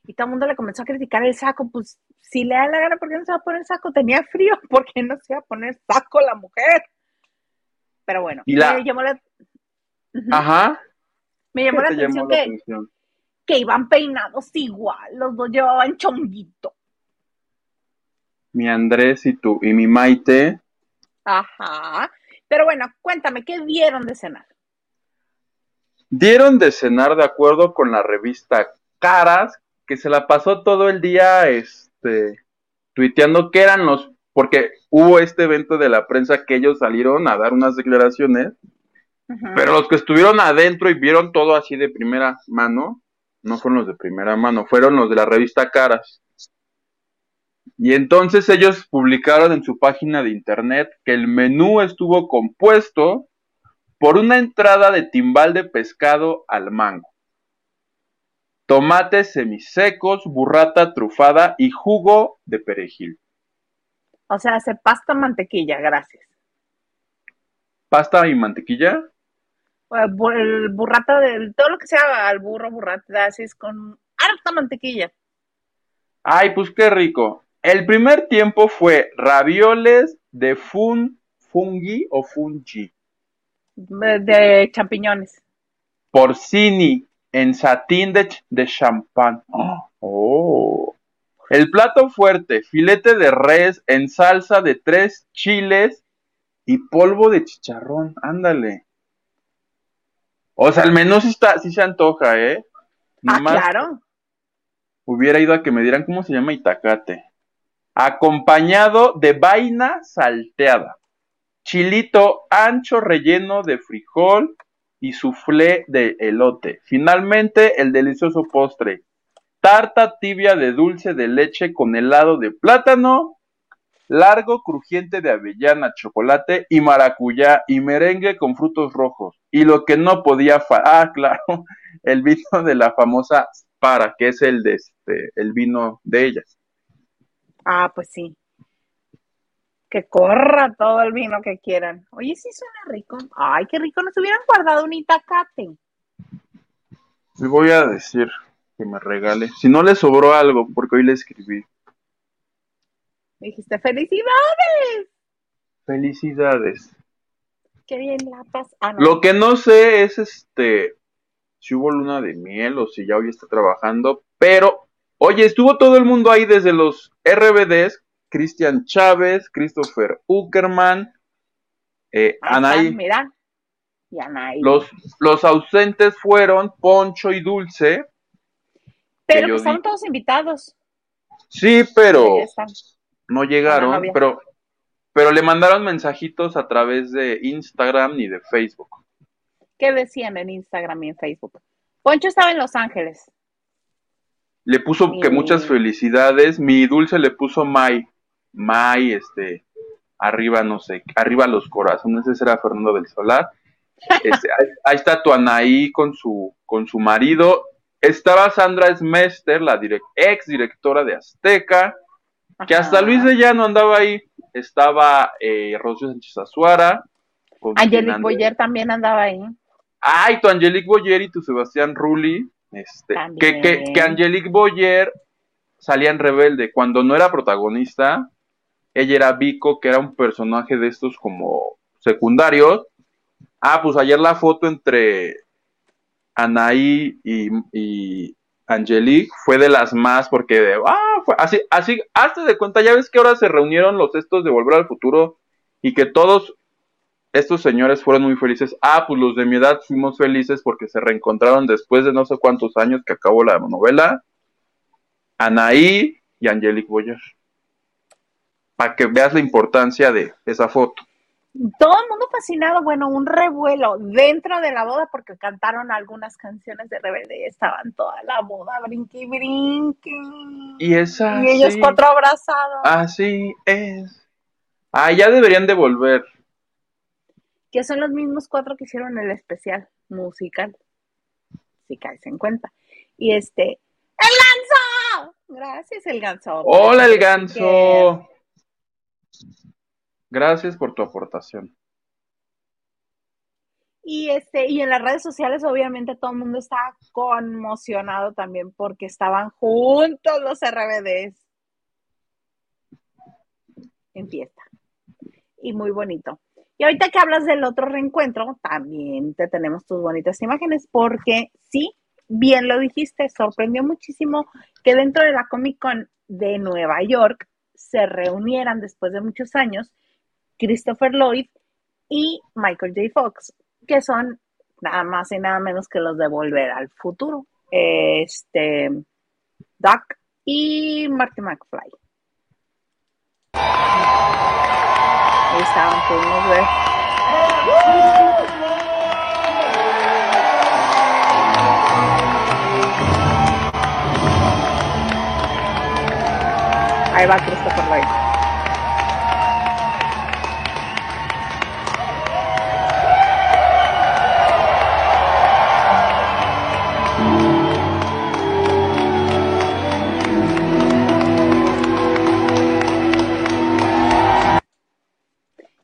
Speaker 1: Y todo el mundo le comenzó a criticar el saco. Pues si le da la gana, ¿por qué no se va a poner saco? Tenía frío, ¿por qué no se va a poner saco la mujer? Pero bueno,
Speaker 2: Y la-
Speaker 1: me llamó la.
Speaker 2: Ajá.
Speaker 1: me llamó la
Speaker 2: ¿Qué te
Speaker 1: atención
Speaker 2: llamó la
Speaker 1: que,
Speaker 2: atención?
Speaker 1: Que iban peinados igual, los dos llevaban chonguito.
Speaker 2: Mi Andrés y tú. Y mi Maite.
Speaker 1: Ajá. Pero bueno, cuéntame, ¿qué dieron de cenar?
Speaker 2: Dieron de cenar de acuerdo con la revista Caras, que se la pasó todo el día este, tuiteando que eran los, porque hubo este evento de la prensa que ellos salieron a dar unas declaraciones, pero los que estuvieron adentro y vieron todo así de primera mano, no fueron los de primera mano, fueron los de la revista Caras. Y entonces ellos publicaron en su página de internet que el menú estuvo compuesto por una entrada de timbal de pescado al mango, tomates semisecos, burrata trufada y jugo de perejil.
Speaker 1: O sea, hace pasta mantequilla, gracias.
Speaker 2: Pasta y mantequilla.
Speaker 1: O el bu- el burrata del, todo lo que sea al burro, burrata, así es con harta mantequilla.
Speaker 2: Ay, pues qué rico. El primer tiempo fue ravioles de fun, fungi o fungi,
Speaker 1: De, de champiñones.
Speaker 2: porcini en satín de, de champán. Oh. El plato fuerte, filete de res en salsa de tres chiles y polvo de chicharrón. Ándale. O sea, el menú sí, está, sí se antoja, ¿eh?
Speaker 1: Ah,
Speaker 2: Nomás
Speaker 1: claro.
Speaker 2: hubiera ido a que me dieran cómo se llama itacate. Acompañado de vaina salteada, chilito ancho relleno de frijol y soufflé de elote. Finalmente, el delicioso postre, tarta tibia de dulce de leche con helado de plátano, largo crujiente de avellana, chocolate y maracuyá y merengue con frutos rojos. Y lo que no podía fa ah, claro, el vino de la famosa para, que es el de este, el vino de ellas.
Speaker 1: Ah, pues sí. Que corra todo el vino que quieran. Oye, sí suena rico. Ay, qué rico. Nos hubieran guardado un itacate.
Speaker 2: Le voy a decir que me regale. Si no le sobró algo, porque hoy le escribí.
Speaker 1: Me dijiste, felicidades.
Speaker 2: Felicidades.
Speaker 1: Qué bien la paz. Ah, no.
Speaker 2: Lo que no sé es este si hubo luna de miel o si ya hoy está trabajando, pero oye, estuvo todo el mundo ahí desde los RBDs, Cristian Chávez, Christopher Uckerman, eh,
Speaker 1: Ahí
Speaker 2: Anaí.
Speaker 1: están, mira. Y Anaí.
Speaker 2: Los, los ausentes fueron Poncho y Dulce.
Speaker 1: Pero
Speaker 2: yo
Speaker 1: pues todos invitados.
Speaker 2: Sí, pero. No llegaron, pero, pero le mandaron mensajitos a través de Instagram y de Facebook.
Speaker 1: ¿Qué decían en Instagram y en Facebook? Poncho estaba en Los Ángeles.
Speaker 2: Le puso que muchas felicidades. Mi dulce le puso May. May, este, arriba, no sé, arriba los corazones. Ese era Fernando del Solar. Este, ahí, ahí está tu Anaí con su, con su marido. Estaba Sandra Smester, la direc- ex directora de Azteca, que hasta. Luis de Llano andaba ahí. Estaba eh, Rocío Sánchez Azuara.
Speaker 1: Angelique Boyer también andaba ahí.
Speaker 2: Ay, tu Angelique Boyer y tu Sebastián Rulli. Este, que, que, que Angelique Boyer salía en Rebelde. Cuando no era protagonista, ella era Vico, que era un personaje de estos como secundarios. Ah, pues ayer la foto entre Anaí y, y Angelique fue de las más, porque ah, fue así, así, hazte de cuenta, ya ves que ahora se reunieron los estos de Volver al Futuro y que todos estos señores fueron muy felices. Ah, pues los de mi edad fuimos felices porque se reencontraron después de no sé cuántos años que acabó la novela. Anaí y Angelique Boyer. Para que veas la importancia de esa foto.
Speaker 1: Todo el mundo fascinado, bueno, un revuelo dentro de la boda porque cantaron algunas canciones de Rebelde y estaban toda la boda brinqui brinqui.
Speaker 2: Y esa.
Speaker 1: Y ellos cuatro abrazados.
Speaker 2: Así es. Ah, ya deberían de volver.
Speaker 1: Que son los mismos cuatro que hicieron el especial musical. Si caes en cuenta. Y este. ¡El ganso! Gracias, el ganso.
Speaker 2: Hola, el ganso. Gracias por tu aportación.
Speaker 1: Y este, y en las redes sociales, obviamente, todo el mundo estaba conmocionado también porque estaban juntos los RBDs en fiesta. Y muy bonito. Y ahorita que hablas del otro reencuentro, también te tenemos tus bonitas imágenes, porque sí, bien lo dijiste, sorprendió muchísimo que dentro de la Comic Con de Nueva York se reunieran después de muchos años Christopher Lloyd y Michael J. Fox, que son nada más y nada menos que los de Volver al Futuro. Este, Doc y Marty McFly. Ahí estaban, pudimos ver. Ahí va Christopher Lloyd.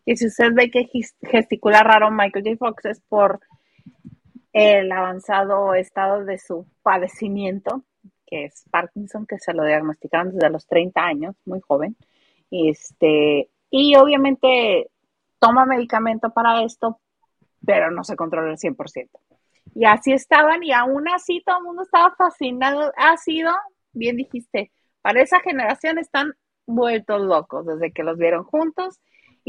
Speaker 1: Y si usted ve que gesticula raro Michael J. Fox es por el avanzado estado de su padecimiento, que es Parkinson, que se lo diagnosticaron desde los 30 años, muy joven. Este, y obviamente toma medicamento para esto, pero no se controla al 100%. Y así estaban, y aún así todo el mundo estaba fascinado. Ha sido, bien dijiste, para esa generación están vueltos locos desde que los vieron juntos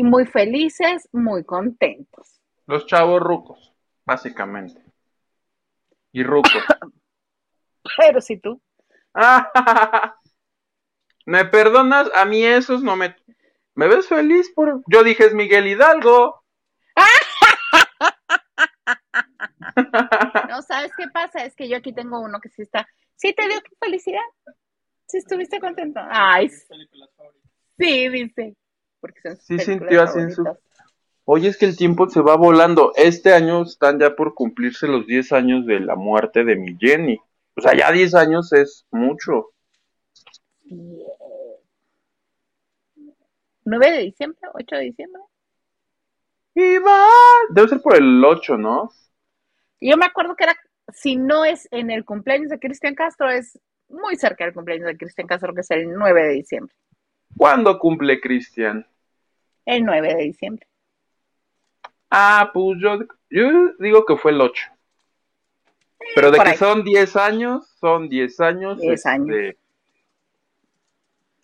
Speaker 1: y muy felices, muy contentos.
Speaker 2: Los chavos rucos, básicamente. Y rucos.
Speaker 1: Pero si tú,
Speaker 2: ¿Me perdonas? A mí esos no me... ¿Me ves feliz por...? Yo dije es Miguel Hidalgo.
Speaker 1: no sabes qué pasa, es que yo aquí tengo uno que sí está, sí te dio felicidad, sí estuviste contento. Ay, sí, dice, porque son
Speaker 2: Sí sintió así en su-. Oye, es que el tiempo se va volando. Este año están ya por cumplirse los 10 años de la muerte de mi Jenny. O sea, ya 10 años es mucho.
Speaker 1: 9 de diciembre, 8 de diciembre.
Speaker 2: Y va... Debe ser por el 8, ¿no?
Speaker 1: Yo me acuerdo que era, si no es en el cumpleaños de Cristian Castro, es muy cerca del cumpleaños de Cristian Castro, que es el 9 de diciembre.
Speaker 2: ¿Cuándo cumple Cristian?
Speaker 1: El 9 de diciembre.
Speaker 2: Ah, pues yo, yo digo que fue el 8. Pero de
Speaker 1: por
Speaker 2: que
Speaker 1: ahí.
Speaker 2: son 10 años, son 10 años.
Speaker 1: 10
Speaker 2: este,
Speaker 1: años.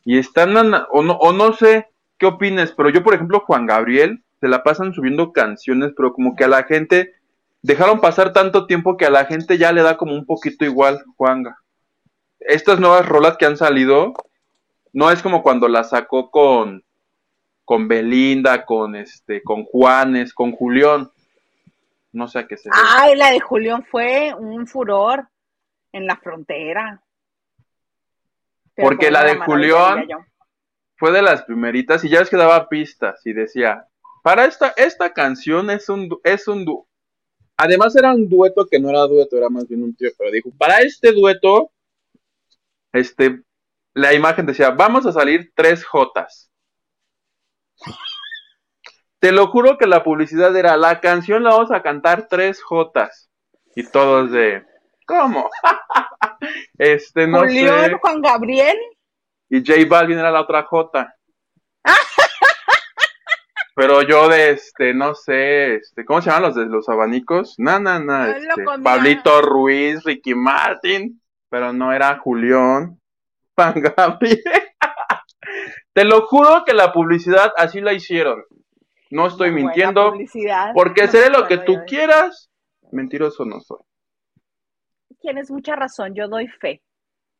Speaker 2: Y están, o no, o no sé qué opines, pero yo, por ejemplo, Juan Gabriel, se la pasan subiendo canciones, pero como que a la gente, dejaron pasar tanto tiempo que a la gente ya le da como un poquito igual, Juanga. Estas nuevas rolas que han salido, no es como cuando las sacó con, con Belinda, con este, con Juanes, con Julián. No sé a qué se.
Speaker 1: Ay, la de Julián fue un furor en la frontera. Pero
Speaker 2: Porque la de Julián- fue de las primeritas y ya ves que daba pistas y decía, para esta, esta canción es un, es un du- Además era un dueto que no era dueto, era más bien un tío, pero dijo, para este dueto, este, la imagen decía, vamos a salir tres Jotas. Te lo juro que la publicidad era, la canción la vamos a cantar tres Jotas. Y todos de, ¿cómo? este, no
Speaker 1: Julián,
Speaker 2: sé.
Speaker 1: Juan Gabriel.
Speaker 2: Y J Balvin era la otra J. Pero yo de este, no sé, este, ¿cómo se llaman los de los abanicos? No, no, no, este. Pablito Ruiz, Ricky Martin, pero no era Julián, Juan Gabriel. Te lo juro que la publicidad así la hicieron. No estoy mintiendo, porque seré lo que tú quieras, mentiroso no soy.
Speaker 1: Tienes mucha razón, yo doy fe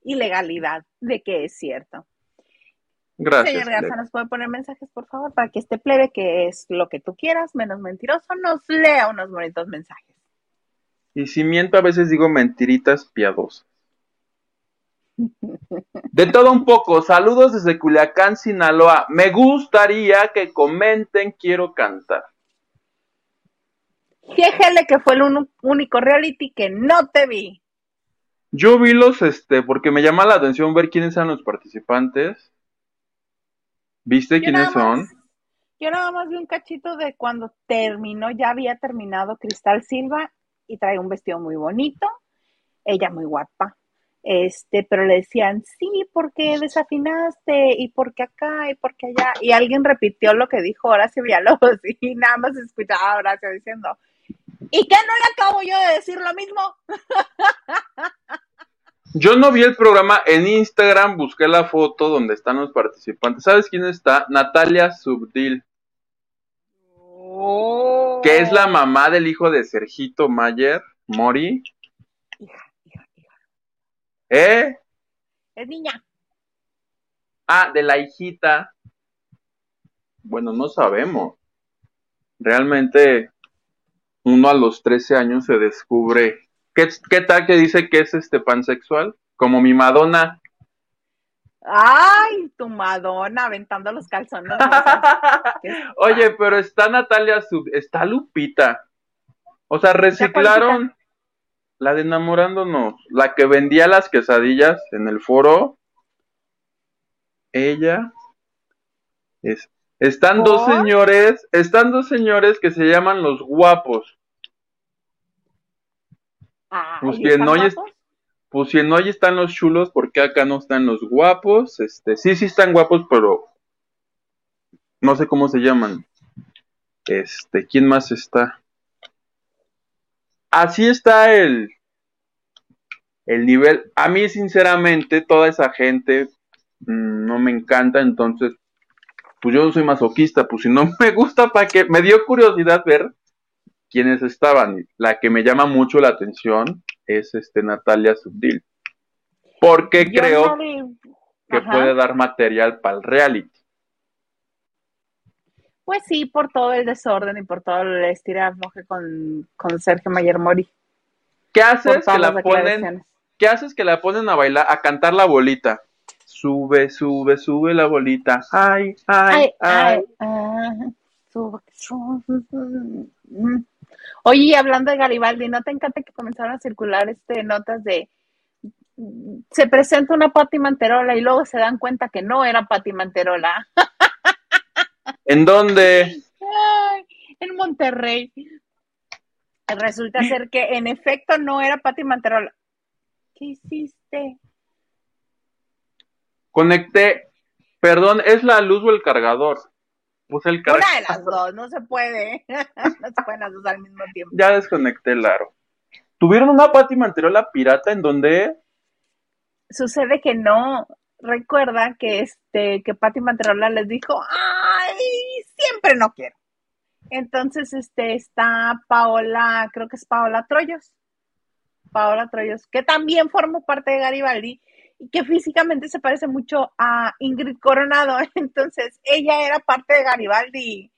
Speaker 1: y legalidad de que es cierto.
Speaker 2: Gracias.
Speaker 1: Señor Garza. ¿nos puede poner mensajes, por favor, para que este plebe, que es lo que tú quieras, menos mentiroso, nos lea unos bonitos mensajes?
Speaker 2: Y si miento, a veces digo mentiritas piadosas. De todo un poco, saludos desde Culiacán, Sinaloa. Me gustaría que comenten, quiero cantar.
Speaker 1: Fíjele que fue el único reality que no te vi.
Speaker 2: Yo vi los, este, porque me llama la atención ver quiénes eran los participantes. ¿Viste
Speaker 1: Yo
Speaker 2: quiénes son?
Speaker 1: más- Yo nada más vi un cachito de cuando terminó, ya había terminado Cristal Silva y trae un vestido muy bonito, ella muy guapa. Este, pero le decían, sí, porque desafinaste, y porque acá, y porque allá. Y alguien repitió lo que dijo Horacio Villalobos, y nada más escuchaba a Horacio diciendo, ¿y qué no le acabo yo de decir lo mismo?
Speaker 2: Yo no vi el programa en Instagram, busqué la foto donde están los participantes. ¿Sabes quién está? Natalia Subdil, que es la mamá del hijo de Sergito Mayer, Mori.
Speaker 1: Hija.
Speaker 2: ¿Eh?
Speaker 1: Es niña.
Speaker 2: Ah, de la hijita. Bueno, no sabemos. Realmente uno a los 13 años se descubre. ¿Qué, qué tal que dice que es este pansexual? Como mi Madonna.
Speaker 1: Ay, tu Madonna aventando los calzones.
Speaker 2: Oye, pero está Natalia, Sub- está Lupita. O sea, reciclaron la de enamorándonos, la que vendía las quesadillas en el foro. Ella es. Están dos señores, están dos señores que se llaman los guapos.
Speaker 1: Ay,
Speaker 2: Pues
Speaker 1: ¿están
Speaker 2: bien, no,
Speaker 1: guapos?
Speaker 2: Pues si en hoy están los chulos, ¿por qué acá no están los guapos? Este, sí, sí están guapos, pero no sé cómo se llaman. Este, ¿quién más está? Así está el el nivel. A mí, sinceramente, toda esa gente mm, no me encanta, entonces, pues yo no soy masoquista, pues si no me gusta, ¿para qué? Me dio curiosidad ver quiénes estaban. La que me llama mucho la atención es este Natalia Subdil. Porque
Speaker 1: Yo
Speaker 2: creo
Speaker 1: no
Speaker 2: que puede dar material para el reality.
Speaker 1: Pues sí, por todo el desorden y por todo el estira afloje con, con Sergio Mayer Mori.
Speaker 2: ¿Qué haces que la ponen? ¿Qué haces que la ponen a bailar, a cantar la bolita? Sube, sube, sube la bolita. Ay, ay,
Speaker 1: Ay,
Speaker 2: ay.
Speaker 1: ay, sube, sube. Oye, y hablando de Garibaldi, ¿no te encanta que comenzaron a circular este notas de se presenta una Pati Manterola y luego se dan cuenta que no era Pati Manterola?
Speaker 2: ¿En dónde?
Speaker 1: Ay, en Monterrey. Resulta ser que en efecto no era Pati Manterola. ¿Qué hiciste?
Speaker 2: Conecté. Perdón, ¿es la luz o el cargador? Puse el cargador.
Speaker 1: Una de las dos, no se puede. No se pueden las dos al mismo tiempo.
Speaker 2: Ya desconecté el aro. ¿Tuvieron una Pati Manterola pirata en donde?
Speaker 1: Sucede que no. Recuerda que este, que Pati Manterola les dijo, ay, siempre no quiero. Entonces, este, está Paola, creo que es Paola Troyos. Paola Troyos, que también formó parte de Garibaldi y que físicamente se parece mucho a Ingrid Coronado. Entonces, ella era parte de Garibaldi.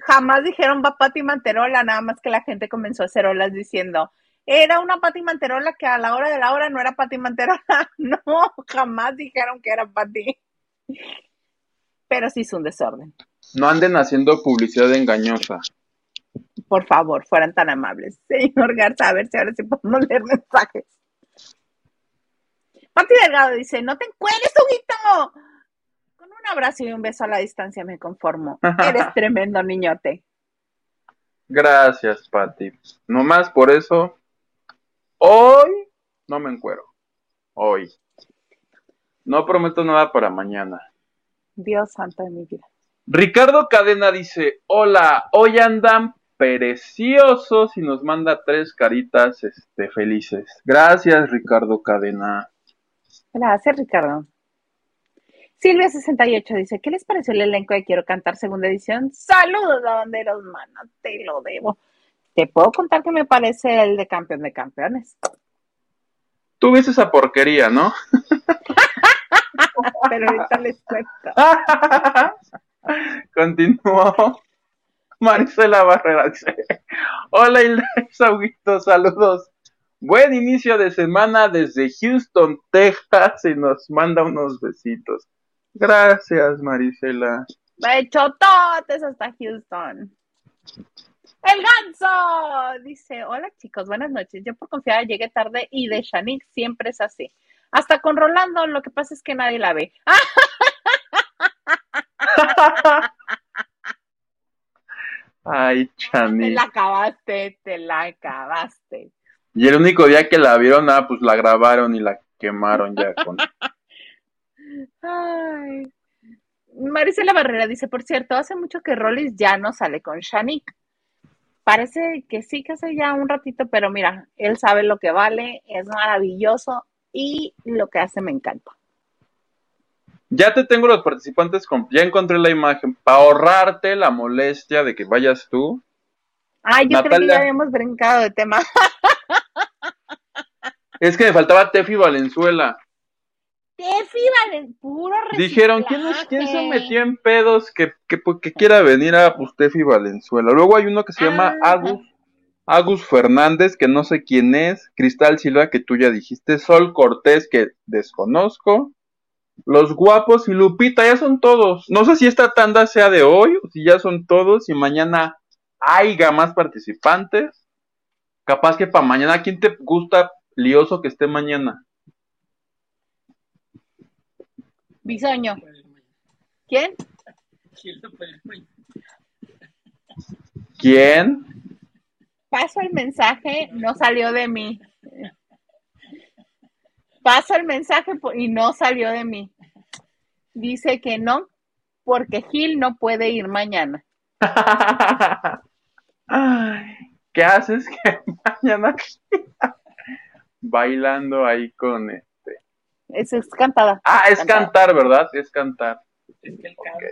Speaker 1: Jamás dijeron va Pati Manterola, nada más que la gente comenzó a hacer olas diciendo, era una Pati Manterola que a la hora de la hora no era Pati Manterola. No, jamás dijeron que era Pati. Pero sí es un desorden.
Speaker 2: No anden haciendo publicidad engañosa.
Speaker 1: Por favor, fueran tan amables. Señor Garza, a ver si ahora sí podemos leer mensajes. Pati Delgado dice, no te encuentres, Huguito. Con un abrazo y un beso a la distancia me conformo. Eres tremendo niñote.
Speaker 2: Gracias, Pati. Nomás por eso, hoy no me encuero. Hoy. No prometo nada para mañana.
Speaker 1: Dios santo de mi vida.
Speaker 2: Ricardo Cadena dice, hola, hoy andan preciosos y nos manda tres caritas este, felices. Gracias, Ricardo Cadena.
Speaker 1: Gracias, Ricardo. Silvia68 dice, ¿qué les pareció el elenco de Quiero Cantar segunda edición? Saludos, lavanderos, manos, te lo debo. Te puedo contar que me parece el de campeón de campeones.
Speaker 2: Tú ves esa porquería, ¿no?
Speaker 1: Pero ahorita les cuento.
Speaker 2: Continuó. Marcela Barrera dice, hola Hilda Sauguito, saludos. Buen inicio de semana desde Houston, Texas, y nos manda unos besitos. Gracias, Marisela.
Speaker 1: Bechototes hasta Houston. El ganso dice, hola chicos, buenas noches. Yo por confiar llegué tarde y de Shanique siempre es así. Hasta con Rolando, lo que pasa es que nadie la ve.
Speaker 2: Ay,
Speaker 1: Te
Speaker 2: Chani.
Speaker 1: la acabaste, te la acabaste.
Speaker 2: Y el único día que la vieron, ah, pues la grabaron y la quemaron ya con...
Speaker 1: Ay. Marisela Barrera dice, por cierto, hace mucho que Rollis ya no sale con Shanique. Parece que sí, que hace ya un ratito, pero mira, él sabe lo que vale, es maravilloso y lo que hace me encanta.
Speaker 2: Ya te tengo los participantes, con... ya encontré la imagen. Para ahorrarte la molestia de que vayas tú.
Speaker 1: Ay, yo creo que
Speaker 2: Natalia.
Speaker 1: ya habíamos brincado de tema.
Speaker 2: Es que me faltaba Tefi Valenzuela.
Speaker 1: Tefi, vale, puro
Speaker 2: Dijeron, ¿quién, es- quién se
Speaker 1: reciclaje.
Speaker 2: metió en pedos que, que, pues, que quiera venir a pues, Tefi Valenzuela? Luego hay uno que se llama
Speaker 1: Ah.
Speaker 2: Agus, Agus Fernández, que no sé quién es. Cristal Silva, que tú ya dijiste. Sol Cortés, que desconozco. Los guapos y Lupita, ya son todos. No sé si esta tanda sea de hoy, o si ya son todos, y mañana haya más participantes. Capaz que para mañana, ¿quién te gusta lioso que esté mañana?
Speaker 1: Bisoño. ¿Quién?
Speaker 3: ¿Quién?
Speaker 1: Paso el mensaje, no salió de mí. Paso el mensaje y no salió de mí. Dice que no, porque Gil no puede ir mañana.
Speaker 2: Ay, ¿Qué haces que mañana bailando ahí con este?
Speaker 1: Eso es cantada.
Speaker 2: Ah, es
Speaker 1: Cantar.
Speaker 2: cantar, ¿verdad? Es cantar.
Speaker 3: Es que él canta.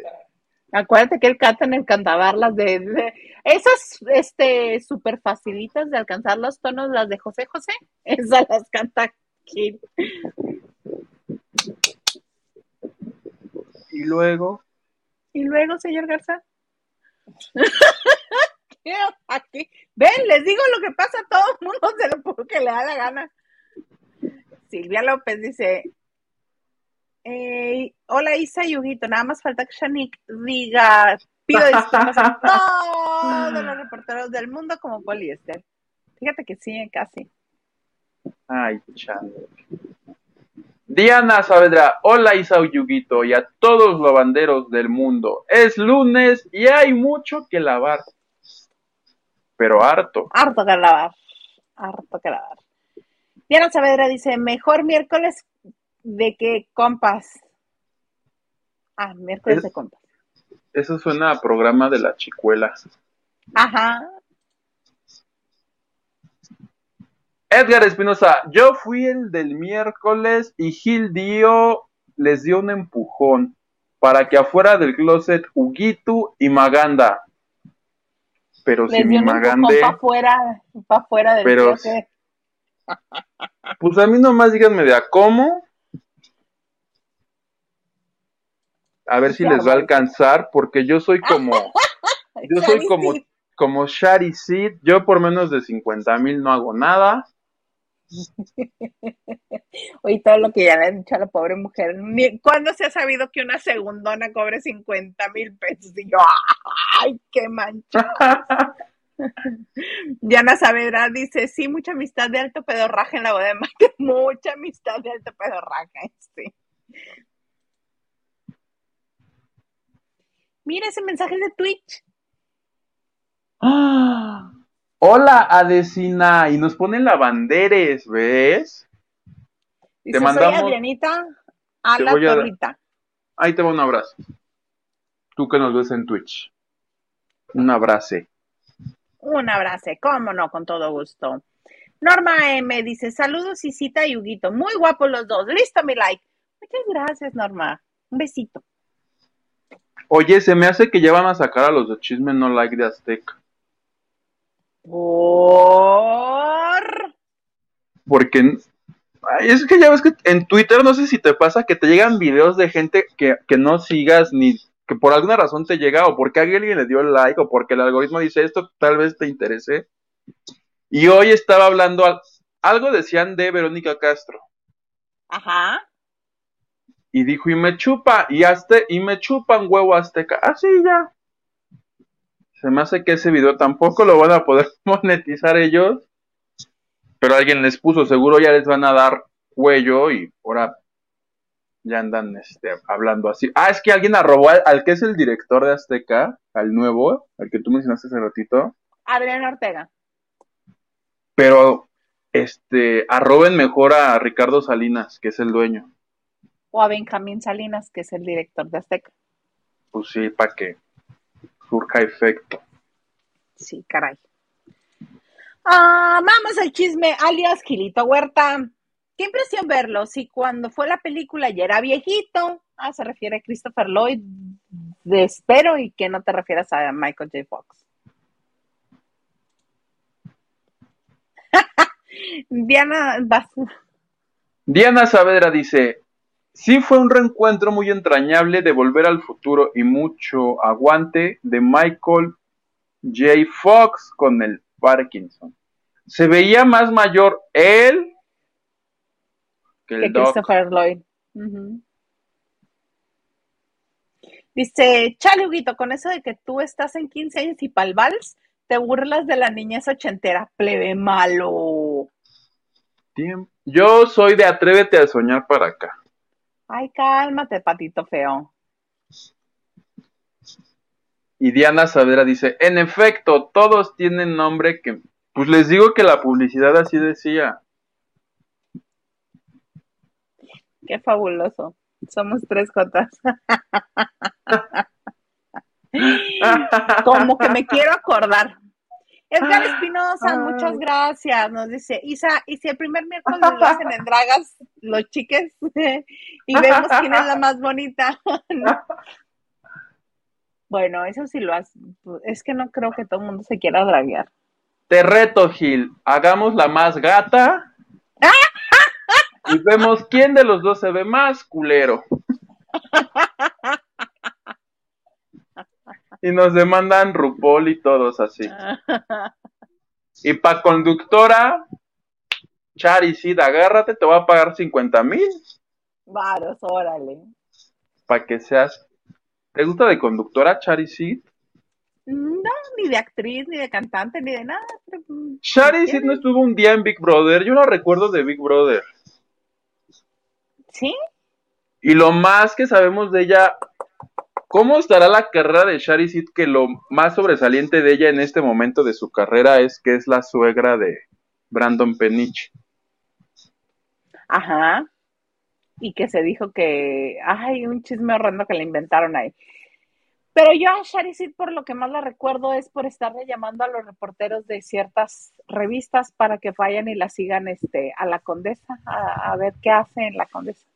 Speaker 1: Acuérdate que él canta en el cantabarlas de, de- esas este súper facilitas de alcanzar los tonos, las de José José, esas las canta
Speaker 2: Y luego,
Speaker 1: Y luego, señor Garza. Aquí. Ven, les digo lo que pasa a todo el mundo, se lo pongo que le da la gana. Silvia López dice: "Ey, Hola Isa y Huguito, nada más falta que Shanique diga: Pido disculpas a todos los reporteros del mundo como poliéster. Fíjate que sí, casi.
Speaker 2: Ay, chale. Diana Saavedra, hola Isao Yuguito y a todos los lavanderos del mundo. Es lunes y hay mucho que lavar. Pero harto.
Speaker 1: Harto que lavar. Harto que lavar. Diana Saavedra dice: Mejor miércoles de que compas. Ah, miércoles
Speaker 2: Es-
Speaker 1: de compas.
Speaker 2: Eso suena a programa de la chicuela.
Speaker 1: Ajá.
Speaker 2: Edgar Espinosa, yo fui el del miércoles y Gil dio, les dio un empujón para que afuera del closet Huguito y Maganda. Pero si mi Magandé,
Speaker 1: para afuera, para afuera del
Speaker 2: Pero-
Speaker 1: closet.
Speaker 2: pues a mí nomás díganme de a cómo. A ver si
Speaker 1: Ya,
Speaker 2: les va a alcanzar, porque yo soy como, yo soy como, como Shari Sid, yo por menos de 50 mil no hago nada.
Speaker 1: Oye, todo lo que ya le han dicho a la pobre mujer. ¿Cuándo se ha sabido que una segundona cobre 50 mil pesos? Y yo, ¡ay, qué mancha! Diana Saavedra dice, sí, mucha amistad de alto pedorraje en la boda de Mike. Mucha amistad de alto pedorraje, sí. Mira ese mensaje de Twitch.
Speaker 2: ¡Ah! Hola, Adesina. Y nos ponen lavanderes, ¿ves?
Speaker 1: Dice, soy
Speaker 2: mandamos-
Speaker 1: Adrianita a
Speaker 2: Te
Speaker 1: la
Speaker 2: a
Speaker 1: torrita.
Speaker 2: Ahí te va un abrazo. Tú que nos ves en Twitch. Un abrazo.
Speaker 1: Un abrazo, cómo no, con todo gusto. Norma M dice, saludos Isita y Huguito, muy guapos los dos, listo mi like. Muchas gracias Norma, un besito.
Speaker 2: Oye, se me hace que ya van a sacar a los de Chisme No Like de Azteca.
Speaker 1: Por...
Speaker 2: Porque ay, es que ya ves que en Twitter no sé si te pasa que te llegan videos de gente que, que no sigas ni que por alguna razón te llega o porque alguien le dio like o porque el algoritmo dice esto tal vez te interese. Y hoy estaba hablando al- algo decían de Verónica Castro
Speaker 1: Ajá.
Speaker 2: y dijo y me chupa y azte y me chupan huevo azteca. Así ya. Se me hace que ese video tampoco lo van a poder monetizar ellos. Pero alguien les puso, seguro ya les van a dar cuello y ahora ya andan este, hablando así. Ah, es que alguien arrobó al, al que es el director de Azteca, al nuevo, al que tú mencionaste hace ratito.
Speaker 1: Adrián Ortega.
Speaker 2: Pero este arroben mejor a Ricardo Salinas, que es el dueño.
Speaker 1: O a Benjamín Salinas, que es el director de Azteca.
Speaker 2: Pues sí, para que surja efecto.
Speaker 1: Sí, caray. Ah, vamos al chisme, alias Gilito Huerta. Qué impresión verlo, si cuando fue la película ya era viejito. Ah, se refiere a Christopher Lloyd, de espero, y que no te refieras a Michael J. Fox. Diana, vas.
Speaker 2: Diana Saavedra dice, sí fue un reencuentro muy entrañable de Volver al Futuro y mucho aguante de Michael J. Fox con el Parkinson. Se veía más mayor él que el
Speaker 1: que
Speaker 2: Doc.
Speaker 1: Christopher Lloyd. Ujú. Dice, chale, Huguito, con eso de que tú estás en 15 años y pa'l vals, te burlas de la niñez ochentera, plebe malo.
Speaker 2: Yo soy de Atrévete a soñar para acá.
Speaker 1: Ay, cálmate, patito feo.
Speaker 2: Y Diana Saavedra dice, en efecto, todos tienen nombre que... Pues les digo que la publicidad así decía.
Speaker 1: Qué fabuloso. Somos tres Jotas. Como que me quiero acordar. Edgar Espinosa,
Speaker 2: Ay.
Speaker 1: muchas gracias. Nos dice, Isa, y si el primer miércoles lo hacen en dragas los chiques y vemos quién es la más bonita. bueno, eso sí lo hace. Es que no creo que todo el mundo se quiera draguear.
Speaker 2: Te reto, Gil. Hagamos la más gata. Y vemos quién de los dos se ve más culero. Y nos demandan Rupol y todos así. Y pa' conductora, Charisid, agárrate, te voy a pagar 50 mil
Speaker 1: Varos, órale.
Speaker 2: para que seas. ¿Te gusta de conductora, Charisid?
Speaker 1: No, ni de actriz, ni de cantante, ni de nada. mm,
Speaker 2: Charisid no estuvo un día en Big Brother. Yo la recuerdo de Big Brother.
Speaker 1: ¿Sí?
Speaker 2: Y lo más que sabemos de ella, ¿cómo estará la carrera de Charisid? Que lo más sobresaliente de ella en este momento de su carrera es que es la suegra de Brandon Penich.
Speaker 1: Ajá. Y que se dijo que, ay, un chisme horrendo que le inventaron ahí. Pero yo a Sharisid por lo que más la recuerdo es por estarle llamando a los reporteros de ciertas revistas para que vayan y la sigan este, a la condesa, a, a ver qué hace en la condesa.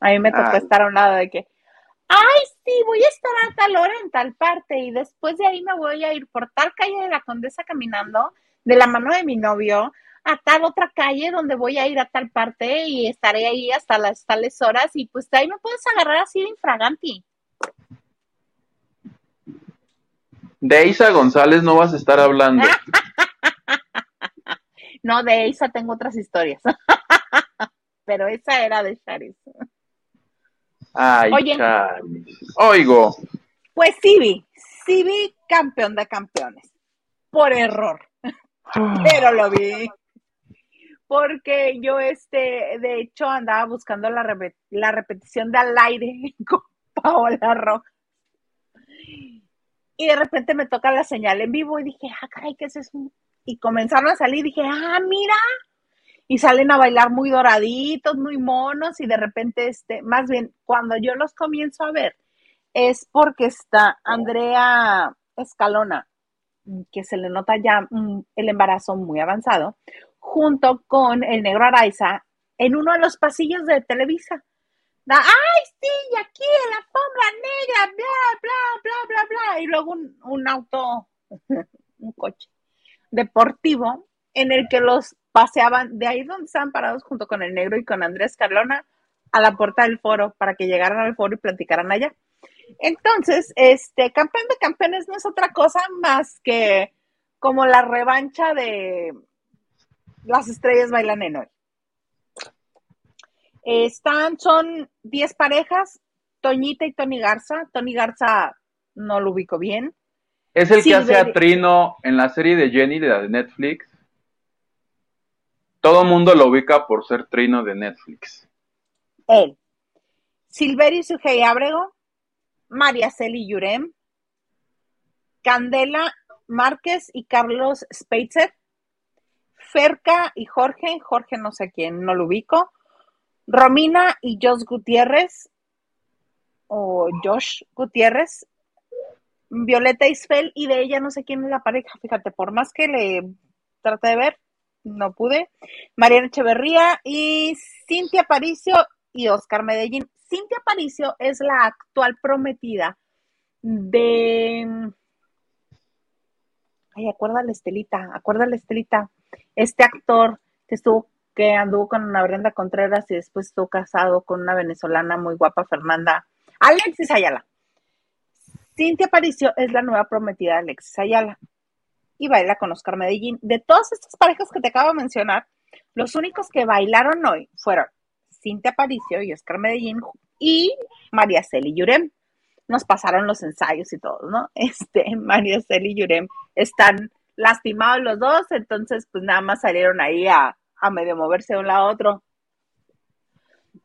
Speaker 1: A mí me tocó
Speaker 2: Ay.
Speaker 1: estar a un lado de que, ay, sí, voy a estar a tal hora en tal parte y después de ahí me voy a ir por tal calle de la condesa caminando de la mano de mi novio a tal otra calle donde voy a ir a tal parte y estaré ahí hasta las tales horas y pues de ahí me puedes agarrar así de infraganti.
Speaker 2: De Isa González no vas a estar hablando.
Speaker 1: No, de Isa tengo otras historias. Pero esa era de Charis.
Speaker 2: Ay,
Speaker 1: Oye.
Speaker 2: Oigo.
Speaker 1: Pues sí vi, sí vi campeón de campeones. Por error. pero lo vi. Porque yo, este, de hecho, andaba buscando la, repe- la repetición de al aire con Paola Rojas. Y de repente me toca la señal en vivo y dije, ah, caray, ¿qué es eso? Y comenzaron a salir, dije, ah, mira. Y salen a bailar muy doraditos, muy monos, y de repente, este, más bien, cuando yo los comienzo a ver, es porque está Andrea Escalona, que se le nota ya mm, el embarazo muy avanzado, junto con el negro Araiza en uno de los pasillos de Televisa. Da, ay, sí, aquí en la alfombra negra, bla, bla, bla, bla, bla. Y luego un auto, un coche deportivo en el que los paseaban de ahí donde estaban parados junto con el negro y con Andrés Carlona a la puerta del foro para que llegaran al foro y platicaran allá. Entonces, este campeón de campeones no es otra cosa más que como la revancha de las estrellas bailan en hoy. Están, son 10 parejas, Toñita y Tony Garza. Tony Garza no lo ubico bien.
Speaker 2: Es el que hace a Trino en la serie de Jenny de la de Netflix. Todo mundo lo ubica por ser Trino de Netflix.
Speaker 1: Él. Silverio Sujei Ábrego, María Celi Yurem, Candela Márquez y Carlos Speitzer, Ferca y Jorge, Jorge no sé quién, no lo ubico, Romina y Josh Gutiérrez, o Josh Gutiérrez, Violeta Isfel y de ella no sé quién es la pareja, fíjate, por más que le traté de ver, no pude. Mariana Echeverría y Cintia Paricio y Oscar Medellín. Cintia Paricio es la actual prometida de. Ay, acuérdale, Estelita, acuérdale, Estelita. Este actor que estuvo, que anduvo con una Brenda Contreras y después estuvo casado con una venezolana muy guapa, Fernanda. Alexis Ayala. Cintia Paricio es la nueva prometida de Alexis Ayala y baila con Oscar Medellín. De todas estas parejas que te acabo de mencionar, los únicos que bailaron hoy fueron Cintia Paricio y Oscar Medellín y María Celi Yurem. Nos pasaron los ensayos y todo, ¿no? Este, María Celi y Yurem están lastimados los dos, entonces pues nada más salieron ahí a, a medio moverse de un lado a otro.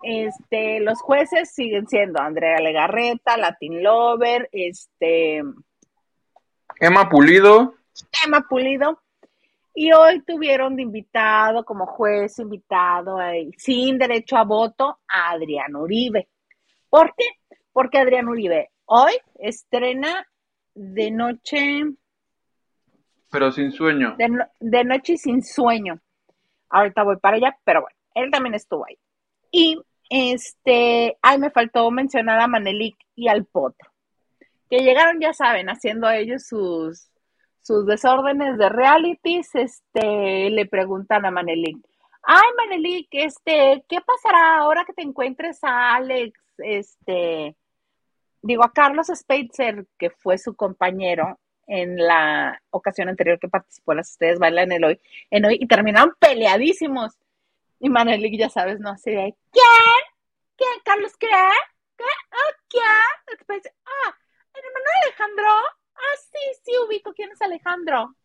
Speaker 1: Este, los jueces siguen siendo Andrea Legarreta, Latin Lover, este,
Speaker 2: Emma Pulido,
Speaker 1: Emma Pulido. Y hoy tuvieron de invitado, como juez invitado, eh, sin derecho a voto, a Adrián Uribe. ¿Por qué? Porque Adrián Uribe hoy estrena de noche,
Speaker 2: pero sin sueño.
Speaker 1: de, no- de noche y sin sueño. Ahorita voy para allá, pero bueno, él también estuvo ahí. Y este, ay, me faltó mencionar a Manelik y al Potro, que llegaron, ya saben, haciendo ellos sus, sus desórdenes de realities, este, le preguntan a Manelik, ay, Manelik, este, ¿qué pasará ahora que te encuentres a Alex, este, digo, a Carlos Speitzer, que fue su compañero en la ocasión anterior que participó las Estrellas Bailan en hoy, en hoy, y terminaron peleadísimos. Y Manelik, ya sabes, no así de, ¿quién? ¿Quién? ¿Carlos qué? ¿Qué? ¿Ah, quién? Después, ah, ¿el Alejandro? Ah, sí, sí, ubico quién es Alejandro.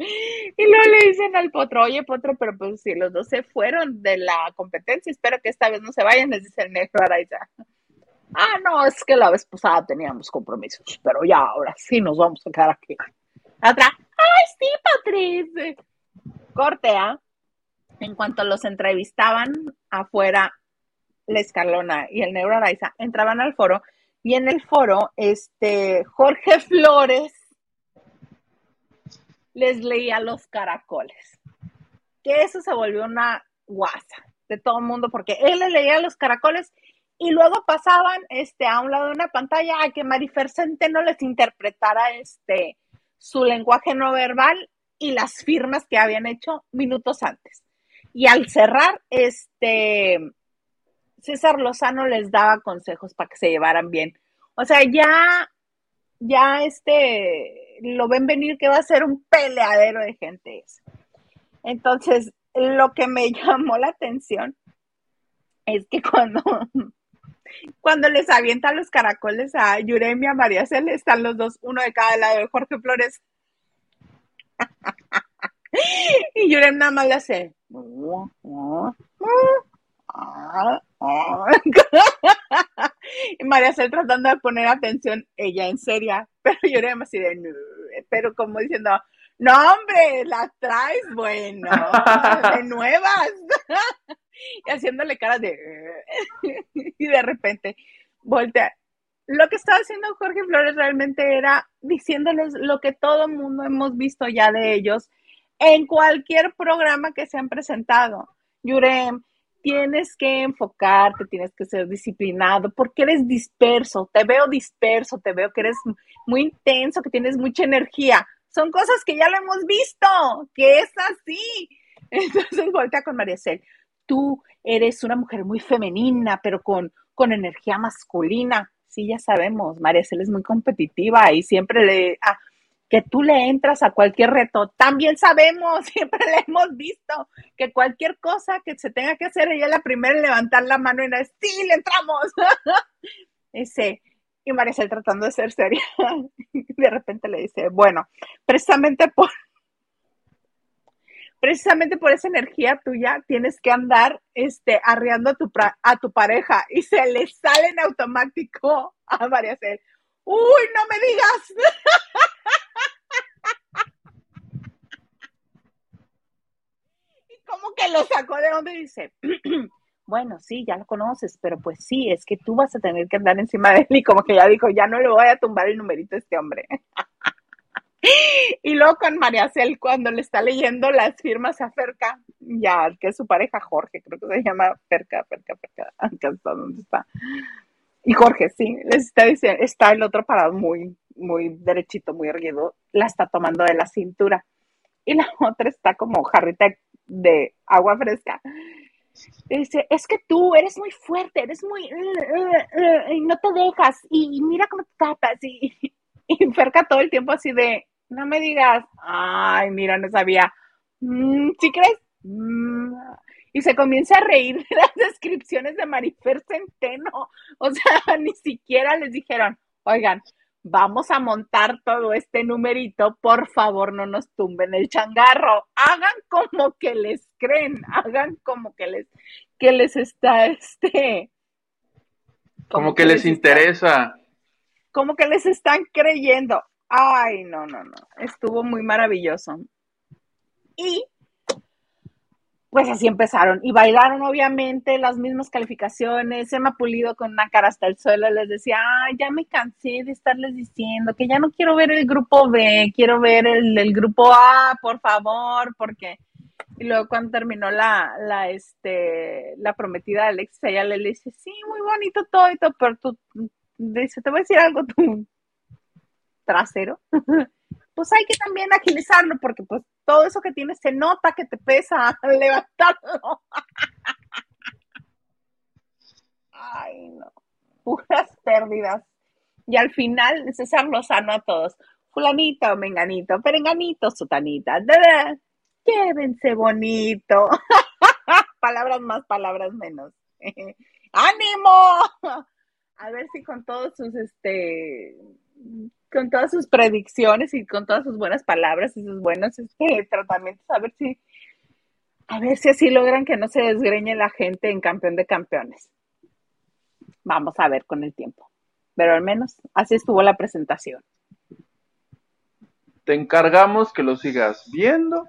Speaker 1: Y luego le dicen al potro, oye potro, pero pues si los dos se fueron de la competencia, espero que esta vez no se vayan, les dice el negro Araiza. Ah, no, es que la vez pasada teníamos compromisos, pero ya ahora sí nos vamos a quedar aquí. Otra, ay, sí, Patrice. Corte, ¿ah? En cuanto los entrevistaban afuera, la Escalona y el negro Araiza entraban al foro y en el foro, este, Jorge Flores les leía los caracoles. Que eso se volvió una guasa de todo el mundo, porque él le leía los caracoles y luego pasaban este, a un lado de una pantalla a que Marifer Centeno les interpretara este, su lenguaje no verbal y las firmas que habían hecho minutos antes. Y al cerrar, este, César Lozano les daba consejos para que se llevaran bien. O sea, ya ya este, lo ven venir que va a ser un peleadero de gente. Entonces, lo que me llamó la atención es que cuando, cuando les avientan los caracoles a Yurem y a María Cel, están los dos, uno de cada lado de Jorge Flores. y Yurem nada más le hace. Y María Cel tratando de poner atención, ella en seria, pero Yurem así de, pero como diciendo, no hombre, la traes, bueno, de nuevas. y haciéndole caras de... y de repente voltea. Lo que estaba haciendo Jorge Flores realmente era diciéndoles lo que todo el mundo hemos visto ya de ellos en cualquier programa que se han presentado. Yurem, tienes que enfocarte, tienes que ser disciplinado, porque eres disperso, te veo disperso, te veo que eres muy intenso, que tienes mucha energía. Son cosas que ya lo hemos visto, que es así. Entonces voltea con María Cel tú eres una mujer muy femenina, pero con, con energía masculina. Sí, ya sabemos, María Cel es muy competitiva y siempre le... Ah, que tú le entras a cualquier reto. También sabemos, siempre le hemos visto, que cualquier cosa que se tenga que hacer, ella es la primera en levantar la mano y decir, sí, le entramos. Ese, y Maricel tratando de ser seria, de repente le dice, bueno, precisamente por, precisamente por esa energía tuya tienes que andar este, arreando a tu, a tu pareja y se le sale en automático a María Cel. ¡Uy, no me digas! y como que lo sacó de donde dice, bueno, sí, ya lo conoces, pero pues sí, es que tú vas a tener que andar encima de él y como que ya dijo, ya no le voy a tumbar el numerito a este hombre. Y luego con María Cel, cuando le está leyendo las firmas a Ferca, ya, que es su pareja Jorge, creo que se llama Ferca, Ferca, Ferca, acá está donde está. Y Jorge, sí, les está diciendo, está el otro parado muy, muy derechito, muy erguido, la está tomando de la cintura. Y la otra está como jarrita de agua fresca. dice, es que tú eres muy fuerte, eres muy... y no te dejas, y, mira cómo te tapas, y, y Ferca todo el tiempo así de, no me digas, ay, mira, no sabía. Mm, ¿Sí crees? Mm. Y se comienza a reír de las descripciones de Marifer Centeno. O sea, ni siquiera les dijeron, oigan, vamos a montar todo este numerito, por favor no nos tumben el changarro. Hagan como que les creen, hagan como que les, que les está este.
Speaker 2: Como, que, les, interesa.
Speaker 1: como que les están creyendo. Ay, no, no, no. Estuvo muy maravilloso. Y pues así empezaron. Y bailaron, obviamente, las mismas calificaciones. Emma Pulido con una cara hasta el suelo les decía, ay, ya me cansé de estarles diciendo que ya no quiero ver el grupo B, quiero ver el, grupo A, por favor, porque. Y luego cuando terminó la, la, este, la prometida de Alexis, ella le dice, sí, muy bonito todo, y todo pero tú, dice, te voy a decir algo, tú trasero, pues hay que también agilizarlo porque pues todo eso que tienes se nota que te pesa levantarlo. Ay, no, puras pérdidas. Y al final César Lozano a todos, fulanito, menganito, perenganito, sutanita, quédense bonito. palabras más, palabras menos. ¡Ánimo! A ver si con todos sus este con todas sus predicciones y con todas sus buenas palabras y sus buenos este, tratamientos, a ver si, a ver si así logran que no se desgreñe la gente en campeón de campeones. Vamos a ver con el tiempo. Pero al menos así estuvo la presentación.
Speaker 2: Te encargamos que lo sigas viendo.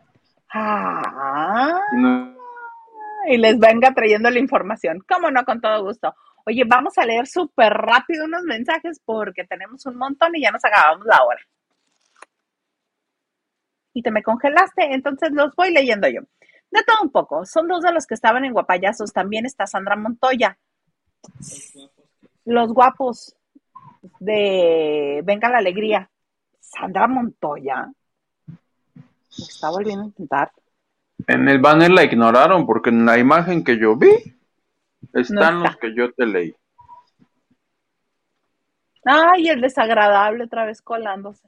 Speaker 1: Ah, Y les venga trayendo la información. Cómo no, con todo gusto. Oye, vamos a leer súper rápido unos mensajes porque tenemos un montón y ya nos acabamos la hora. Y te me congelaste, entonces los voy leyendo yo. De todo un poco. Son dos de los que estaban en Guapayazos. También está Sandra Montoya. Los guapos de Venga la Alegría. Sandra Montoya. está volviendo a intentar.
Speaker 2: En el banner la ignoraron porque en la imagen que yo vi están los que yo te leí.
Speaker 1: Ay, el desagradable otra vez colándose.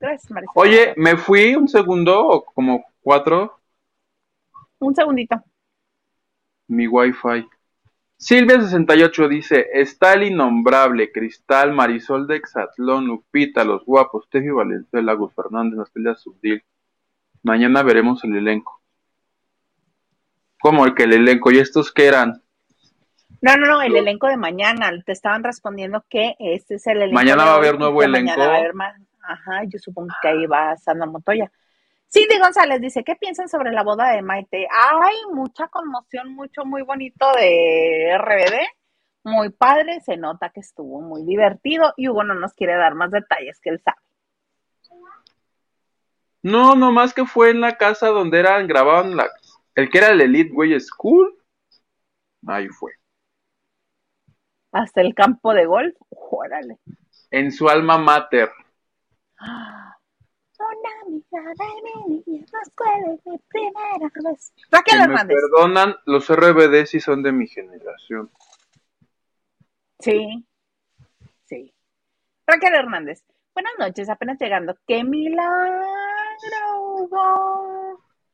Speaker 1: Gracias, Marisela.
Speaker 2: Oye, me fui un segundo o como cuatro
Speaker 1: Un segundito.
Speaker 2: mi wifi. Silvia68 dice, está el innombrable, Cristal, Marisol de Exatlón, Lupita, Los Guapos, Tefi Valenzuela, Gus Fernández, Natalia Subdil. Mañana veremos el elenco. ¿Cómo el que el elenco? ¿Y estos qué eran?
Speaker 1: No, no, no, el elenco de mañana. Te estaban respondiendo que este es el elenco.
Speaker 2: Mañana
Speaker 1: de
Speaker 2: va a haber nuevo
Speaker 1: mañana
Speaker 2: elenco.
Speaker 1: va a haber más. Ajá, yo supongo que ahí va Sandra Montoya. Cindy González dice, ¿qué piensan sobre la boda de Maite? Hay mucha conmoción, mucho, muy bonito de RBD. Muy padre, se nota que estuvo muy divertido y Hugo no nos quiere dar más detalles que él sabe.
Speaker 2: No, nomás que fue en la casa donde eran, grababan la, el que era el Elite Way School. Ahí fue.
Speaker 1: Hasta el campo de golf, órale.
Speaker 2: En su alma mater.
Speaker 1: Una amiga de mi niña, no escuela mi primera vez. Raquel
Speaker 2: me
Speaker 1: Hernández.
Speaker 2: perdonan, los RBD sí son de mi generación.
Speaker 1: Sí, sí. Raquel Hernández. Buenas noches, apenas llegando. ¡Qué milagro!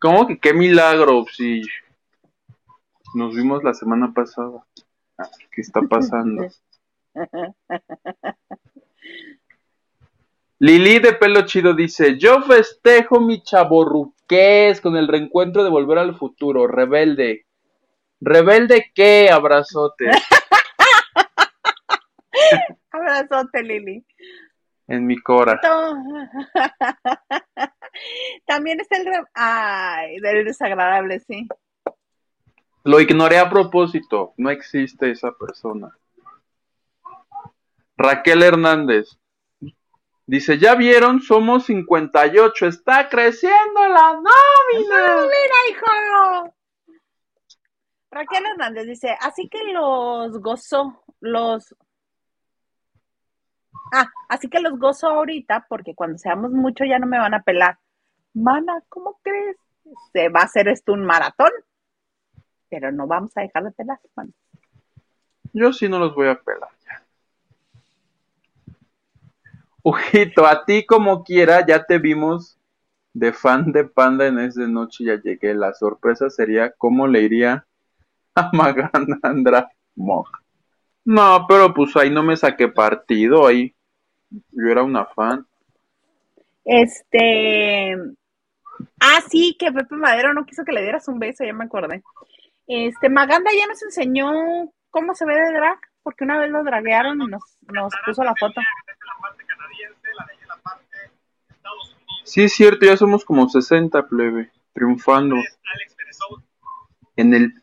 Speaker 2: ¿Cómo que qué milagro? Si nos vimos la semana pasada. Ah, ¿Qué está pasando? Lili de pelo chido dice, yo festejo mi chaborruqués con el reencuentro de Volver al Futuro, rebelde. ¿Rebelde qué? Abrazote.
Speaker 1: Abrazote, Lili.
Speaker 2: En mi cora.
Speaker 1: También está el... Ay, del desagradable, sí.
Speaker 2: Lo ignoré a propósito. No existe esa persona. Raquel Hernández. Dice, ¿ya vieron? Somos 58. Está creciendo la
Speaker 1: ¡Ah,
Speaker 2: nómina.
Speaker 1: mira, hijo! Raquel Hernández dice, así que los gozo, los... Ah, así que los gozo ahorita porque cuando seamos mucho ya no me van a pelar. Mana, ¿cómo crees? Se va a hacer esto un maratón, pero no vamos a dejar de pelar, mana.
Speaker 2: Yo sí no los voy a pelar ya. Ojito, a ti como quiera, ya te vimos de fan de Panda en esta noche, ya llegué. La sorpresa sería cómo le iría a Magandra Moj. No, pero pues ahí no me saqué partido, ahí yo era una fan.
Speaker 1: Este. Ah, sí, que Pepe Madero no quiso que le dieras un beso, ya me acordé. Este, Maganda ya nos enseñó cómo se ve de drag, porque una vez lo draguearon y nos, nos puso la foto.
Speaker 2: Sí, es cierto, ya somos como 60, plebe, triunfando en el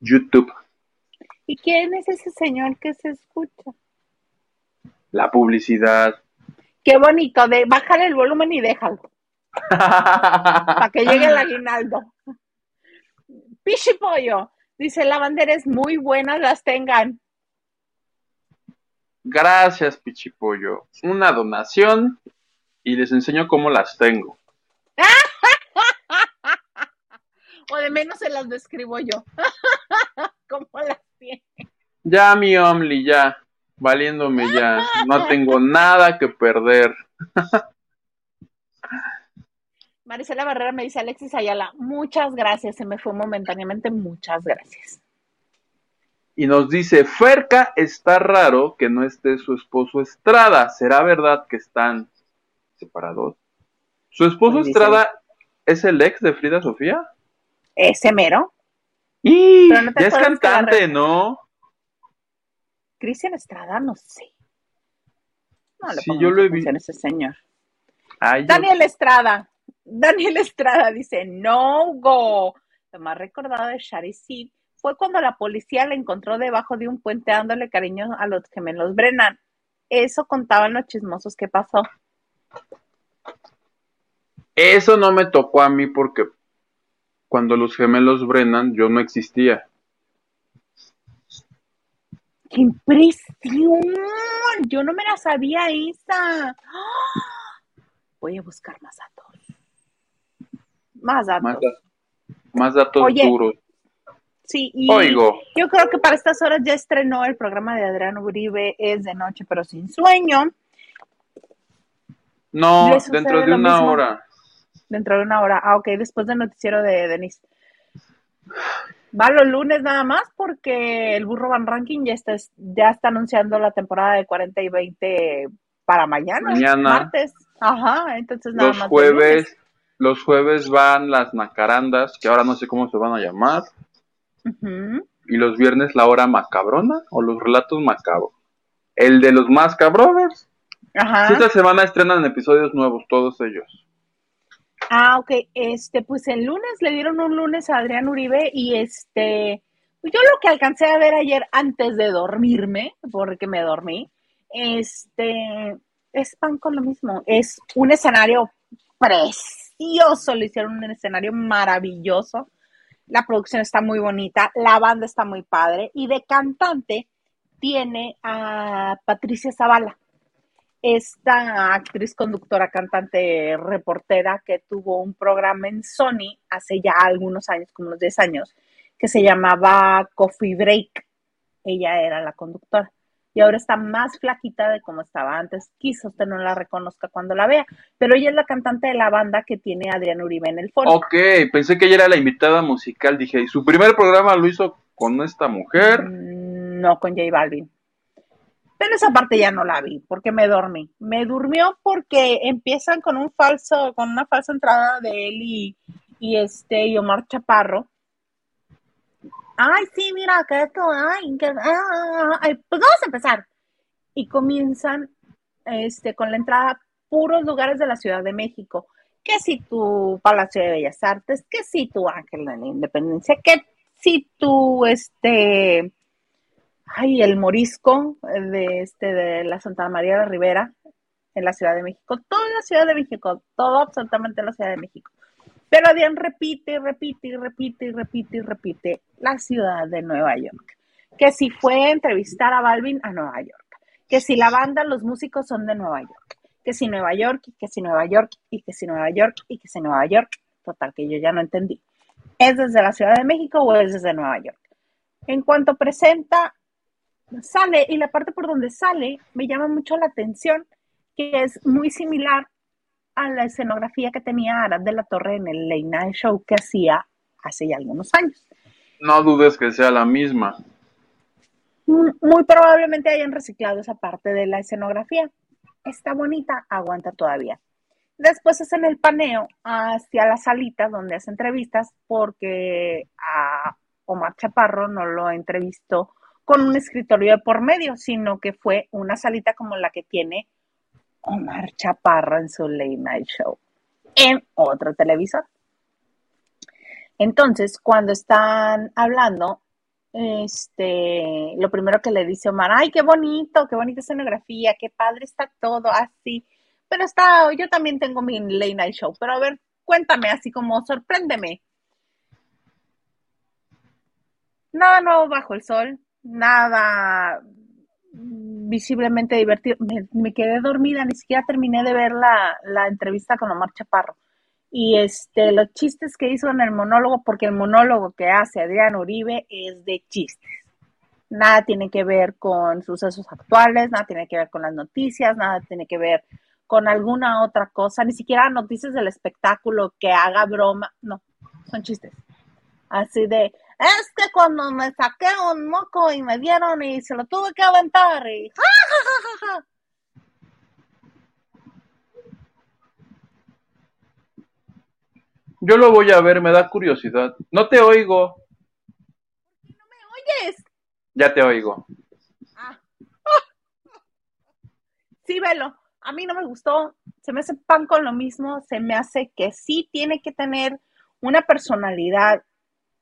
Speaker 2: YouTube.
Speaker 1: ¿Y quién es ese señor que se escucha?
Speaker 2: La publicidad.
Speaker 1: Qué bonito, de bájale el volumen y déjalo, para que llegue el aguinaldo. Pichi Pollo, dice la bandera es muy buena, las tengan.
Speaker 2: Gracias, Pichipollo. Una donación y les enseño cómo las tengo.
Speaker 1: O de menos se las describo yo. ¿Cómo las tiene?
Speaker 2: Ya, mi Omli, ya. Valiéndome ya. No tengo nada que perder.
Speaker 1: Marisela Barrera me dice Alexis Ayala, muchas gracias, se me fue momentáneamente, muchas gracias.
Speaker 2: Y nos dice, Ferca está raro que no esté su esposo Estrada. ¿Será verdad que están separados? ¿Su esposo
Speaker 1: Pues dice-
Speaker 2: Estrada es el ex de Frida Sofía?
Speaker 1: Ese mero,
Speaker 2: Y
Speaker 1: no
Speaker 2: ya es cantante, ¿no?
Speaker 1: Cristian Estrada, no sé. No le
Speaker 2: Sí, yo lo he
Speaker 1: a ese señor.
Speaker 2: Ay, yo-
Speaker 1: Daniel Estrada, Daniel Estrada dice, no, go. Lo más recordado de Shari fue cuando la policía la encontró debajo de un puente dándole cariño a los gemelos Brennan. Eso contaban los chismosos que pasó.
Speaker 2: Eso no me tocó a mí porque cuando los gemelos Brennan yo no existía.
Speaker 1: ¡Qué impresión! Yo no me la sabía esa. ¡Ah! Voy a buscar más datos. Más datos.
Speaker 2: Más, da- más datos
Speaker 1: Oye.
Speaker 2: duros.
Speaker 1: Sí, y
Speaker 2: Oigo.
Speaker 1: yo creo que para estas horas ya estrenó el programa de Adrián Uribe, es de noche pero sin sueño,
Speaker 2: No,
Speaker 1: ¿Le sucede
Speaker 2: dentro de una
Speaker 1: mismo?
Speaker 2: hora.
Speaker 1: dentro de una hora. Ah, ok, después del noticiero de Denise. Va los lunes nada más porque el Burro Van Ranking ya está, ya está anunciando la temporada de 40 y 20 para mañana,
Speaker 2: Mañana.
Speaker 1: martes. Ajá, entonces nada
Speaker 2: Los
Speaker 1: más. de
Speaker 2: jueves, los jueves van las nacarandas, que ahora no sé cómo se van a llamar. Y los viernes la hora macabrona o los relatos macabros. El de los Macabrothers.
Speaker 1: Ajá.
Speaker 2: Esta semana estrenan episodios nuevos, todos ellos.
Speaker 1: Ah, ok. Este, pues el lunes le dieron un lunes a Adrián Uribe y este, pues, yo lo que alcancé a ver ayer antes de dormirme, porque me dormí, este, es pan con lo mismo. Es un escenario precioso, le hicieron un escenario maravilloso. La producción está muy bonita, la banda está muy padre y de cantante tiene a Patricia Zavala esta actriz, conductora, cantante, reportera que tuvo un programa en Sony hace ya algunos años, como unos 10 años, que se llamaba Coffee Break. Ella era la conductora. Y ahora está más flaquita de como estaba antes. Quizá usted no la reconozca cuando la vea, pero ella es la cantante de la banda que tiene Adrián Uribe en el foro.
Speaker 2: Ok, pensé que ella era la invitada musical. Dije, ¿y su primer programa lo hizo con esta mujer?
Speaker 1: Mm, No con J Balvin. Pero esa parte ya no la vi porque me dormí. Me durmió porque empiezan con un falso, con una falsa entrada de él y, y este y Omar Chaparro. Ay, sí, mira, que esto, ay, que, ah, pues vamos a empezar. Y comienzan este, con la entrada puros lugares de la Ciudad de México. Que si tu Palacio de Bellas Artes, que si tu Ángel de la Independencia, que si tu este ay, el morisco de este de la Santa María de Rivera en la Ciudad de México, toda la Ciudad de México, todo absolutamente la Ciudad de México. Pero Adrián repite repite repite repite repite la ciudad de Nueva York. Que si fue a entrevistar a Balvin a Nueva York, que si la banda, los músicos son de Nueva York, que si Nueva York, que si Nueva York, y que si Nueva York, y que si Nueva York, total que yo ya no entendí. ¿Es desde la Ciudad de México o es desde Nueva York? En cuanto presenta, sale, y la parte por donde sale me llama mucho la atención, que es muy similar a la escenografía que tenía Arad de la Torre en el Late Night Show que hacía hace ya algunos años.
Speaker 2: No dudes que sea la misma.
Speaker 1: Mm, Muy probablemente hayan reciclado esa parte de la escenografía. Está bonita, aguanta todavía. Después hacen el paneo hacia la salita donde hace entrevistas porque a Omar Chaparro no lo entrevistó con un escritorio de por medio, sino que fue una salita como la que tiene Omar Chaparro en su late night show en otro televisor. Entonces, cuando están hablando, este, lo primero que le dice Omar, ay, qué bonito, qué bonita escenografía, qué padre está todo así. Pero está, yo también tengo mi late night show, pero a ver, cuéntame así como sorpréndeme. Nada nuevo bajo el sol, nada visiblemente divertido. Me, quedé dormida, ni siquiera terminé de ver la, la entrevista con Omar Chaparro. Y este, los chistes que hizo en el monólogo, porque el monólogo que hace Adrián Uribe es de chistes. Nada tiene que ver con sucesos actuales, nada tiene que ver con las noticias, nada tiene que ver con alguna otra cosa, ni siquiera noticias del espectáculo que haga broma, no, son chistes. Así de, es que cuando me saqué un moco y me dieron y se lo tuve que aventar y ja, ja, ja, ja, ja.
Speaker 2: Yo lo voy a ver, me da curiosidad. No te oigo.
Speaker 1: Oyes,
Speaker 2: Ya te oigo.
Speaker 1: Ah. Sí, velo. A mí no me gustó. Se me hace pan con lo mismo. Se me hace que sí tiene que tener una personalidad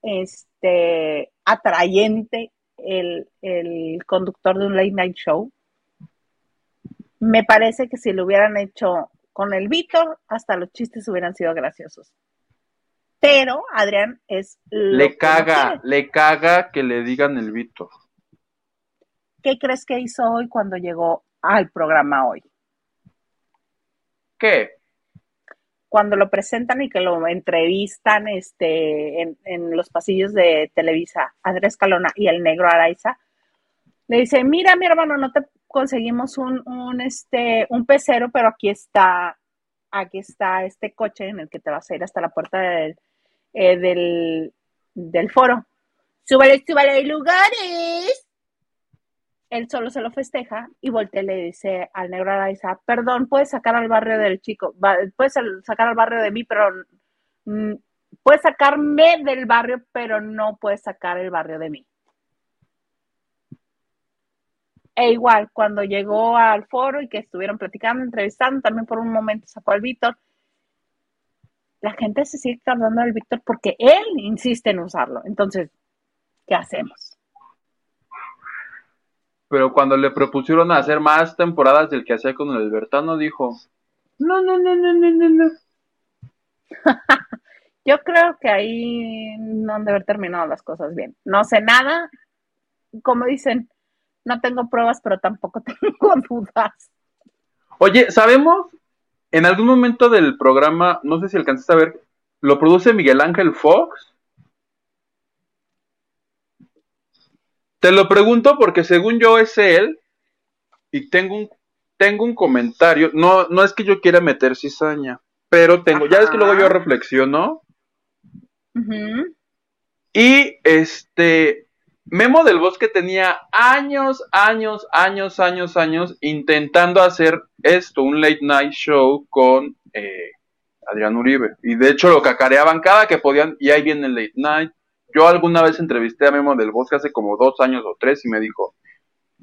Speaker 1: este, atrayente el, el conductor de un late night show. Me parece que si lo hubieran hecho con el Víctor, hasta los chistes hubieran sido graciosos. Pero Adrián es
Speaker 2: Le
Speaker 1: no
Speaker 2: caga, le caga que le digan el Víctor.
Speaker 1: ¿Qué crees que hizo hoy cuando llegó al programa hoy?
Speaker 2: ¿Qué?
Speaker 1: Cuando lo presentan y que lo entrevistan este, en, los pasillos de Televisa, Andrés Calona y el negro Araiza, le dice, mira mi hermano, no te conseguimos un, un, este, un pecero, pero aquí está, aquí está este coche en el que te vas a ir hasta la puerta del, eh, del, del foro. Súbale, súbale, lugares. Él solo se lo festeja y voltea le dice al negro Araiza, perdón, puedes sacar al barrio del chico, puedes al- sacar al barrio de mí, pero mm, puedes sacarme del barrio, pero no puedes sacar el barrio de mí. E igual, cuando llegó al foro y que estuvieron platicando, entrevistando, también por un momento sacó al Víctor. La gente se sigue acordando del Víctor porque él insiste en usarlo. Entonces, ¿qué hacemos?
Speaker 2: Pero cuando le propusieron hacer más temporadas del que hacía con el Albertano, dijo, no, no, no, no, no, no, no.
Speaker 1: Yo creo que ahí no han de haber terminado las cosas bien. No sé nada. Como dicen, no tengo pruebas, pero tampoco tengo dudas.
Speaker 2: Oye, ¿sabemos? En algún momento del programa, no sé si alcanzaste a ver, lo produce Miguel Ángel Fox. Te lo pregunto porque según yo es él y tengo un, tengo un comentario. No, no es que yo quiera meter cizaña, pero tengo, ya es que luego yo reflexiono y este Memo del Bosque tenía años, años, años, años, años intentando hacer esto, un late night show con eh, Adrián Uribe. Y de hecho lo cacareaban cada que podían y ahí viene el late night. Yo alguna vez entrevisté a Memo del Bosque hace como dos años o tres y me dijo,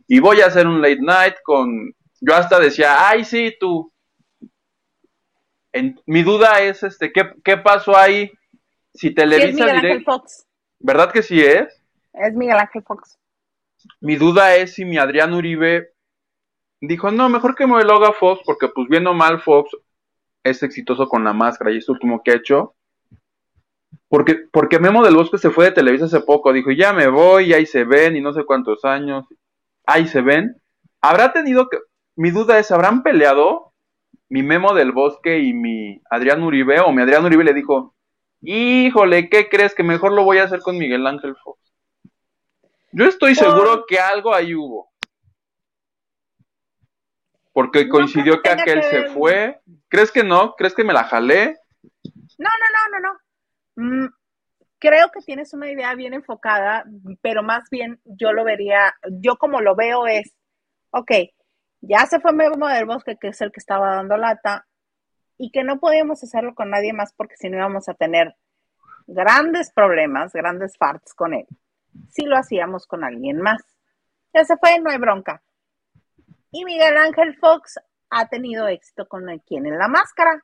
Speaker 2: y voy a hacer un late night con... Yo hasta decía, ay sí, tú. En- mi duda es, este, ¿qué, qué pasó ahí? Si
Speaker 1: Sí, es
Speaker 2: Televisa
Speaker 1: Miguel Ángel
Speaker 2: direct-
Speaker 1: Fox.
Speaker 2: ¿verdad que sí es?
Speaker 1: Es Miguel Ángel Fox.
Speaker 2: Mi duda es si mi Adrián Uribe dijo, no, mejor que me lo haga Fox, porque pues bien o mal Fox es exitoso con la máscara y es último que ha hecho. Porque, porque Memo del Bosque se fue de Televisa hace poco, dijo, ya me voy, y ahí se ven, y no sé cuántos años, ahí se ven. Habrá tenido que, mi duda es, ¿habrán peleado mi Memo del Bosque y mi Adrián Uribe? O mi Adrián Uribe le dijo, híjole, ¿qué crees? Que mejor lo voy a hacer con Miguel Ángel Fox. Yo estoy seguro que algo ahí hubo. Porque coincidió que aquel
Speaker 1: que
Speaker 2: se fue. ¿Crees que no? ¿Crees que me la jalé?
Speaker 1: No, no, no, no, no. Mm, creo que tienes una idea bien enfocada, pero más bien yo lo vería, yo como lo veo es, ok, ya se fue Memo del Bosque, que es el que estaba dando lata, y que no podíamos hacerlo con nadie más porque si no íbamos a tener grandes problemas, grandes farts con él. Si lo hacíamos con alguien más. Ya se fue, no hay bronca. Y Miguel Ángel Fox ha tenido éxito con el quien en la máscara.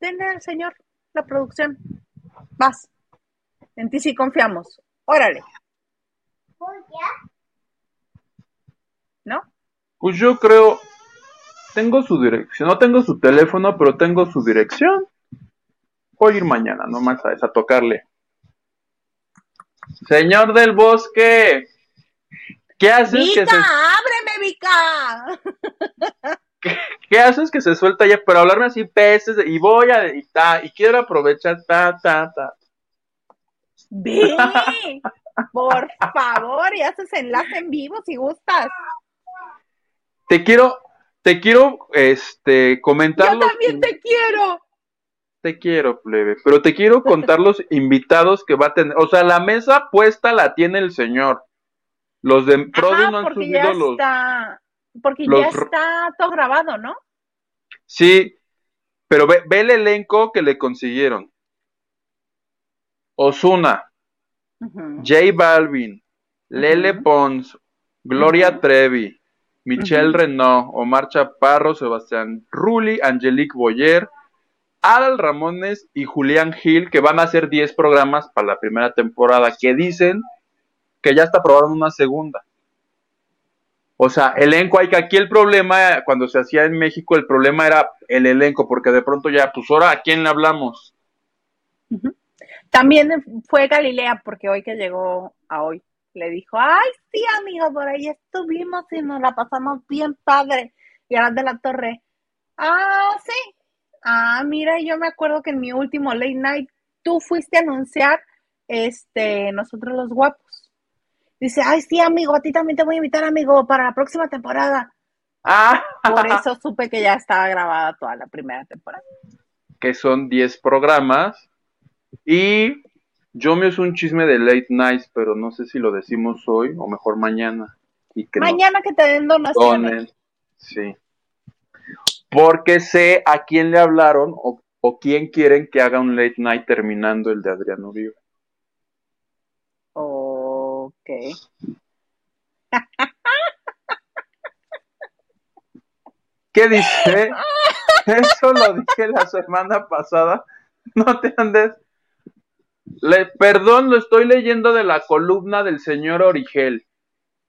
Speaker 1: Denle al señor la producción. Vas. En ti sí confiamos. Órale. ¿No?
Speaker 2: Pues yo creo. Tengo su dirección. No tengo su teléfono, pero tengo su dirección. Voy a ir mañana, nomás a a tocarle. Señor del bosque. ¿Qué haces que
Speaker 1: Vika,
Speaker 2: se,
Speaker 1: ábreme, Vika.
Speaker 2: qué haces que se suelta ya? Pero hablarme así peces y voy a y, ta, y quiero aprovechar ta ta ta.
Speaker 1: Ve. Por favor, y haces enlace en vivo si gustas.
Speaker 2: Te quiero te quiero este comentar
Speaker 1: Yo también te quiero.
Speaker 2: Te quiero, plebe, pero te quiero contar los invitados que va a tener. O sea, la mesa puesta la tiene el señor. Los de Produ
Speaker 1: Ajá,
Speaker 2: no han subido
Speaker 1: ya
Speaker 2: los.
Speaker 1: está, porque
Speaker 2: los
Speaker 1: ya está todo grabado, ¿no?
Speaker 2: Sí, pero ve, ve el elenco que le consiguieron: Osuna,
Speaker 1: Ujú.
Speaker 2: J Balvin, Lele. Pons, Gloria. Trevi, Michelle. Renaud, Omar Chaparro, Sebastián Rulli, Angelique Boyer, Adal Ramones y Julián Gil, que van a hacer 10 programas para la primera temporada, que dicen que ya está aprobaron una segunda. O sea, elenco, hay que aquí el problema, cuando se hacía en México, el problema era el elenco, porque de pronto ya, pues ahora, ¿a quién le hablamos?
Speaker 1: También fue Galilea, porque hoy que llegó a hoy, le dijo, ay, sí, amigo, por ahí estuvimos y nos la pasamos bien padre. Y ahora de la torre, ah, sí, Ah, mira, yo me acuerdo que en mi último late night tú fuiste a anunciar este nosotros los guapos. Dice, ay sí, amigo, a ti también te voy a invitar, amigo, para la próxima temporada.
Speaker 2: Ah,
Speaker 1: Por eso supe que ya estaba grabada toda la primera temporada.
Speaker 2: que son 10 programas. Y yo me uso un chisme de late nights, pero no sé si lo decimos hoy o mejor mañana. Y que
Speaker 1: Mañana que te den donaciones.
Speaker 2: donen. Sí. Porque sé a quién le hablaron o, o quién quieren que haga un late night terminando el de Adrián Uribe.
Speaker 1: Ok.
Speaker 2: ¿Qué dice? Eso lo dije la semana pasada. No te andes. Le, perdón, lo estoy leyendo de la columna del señor Origel,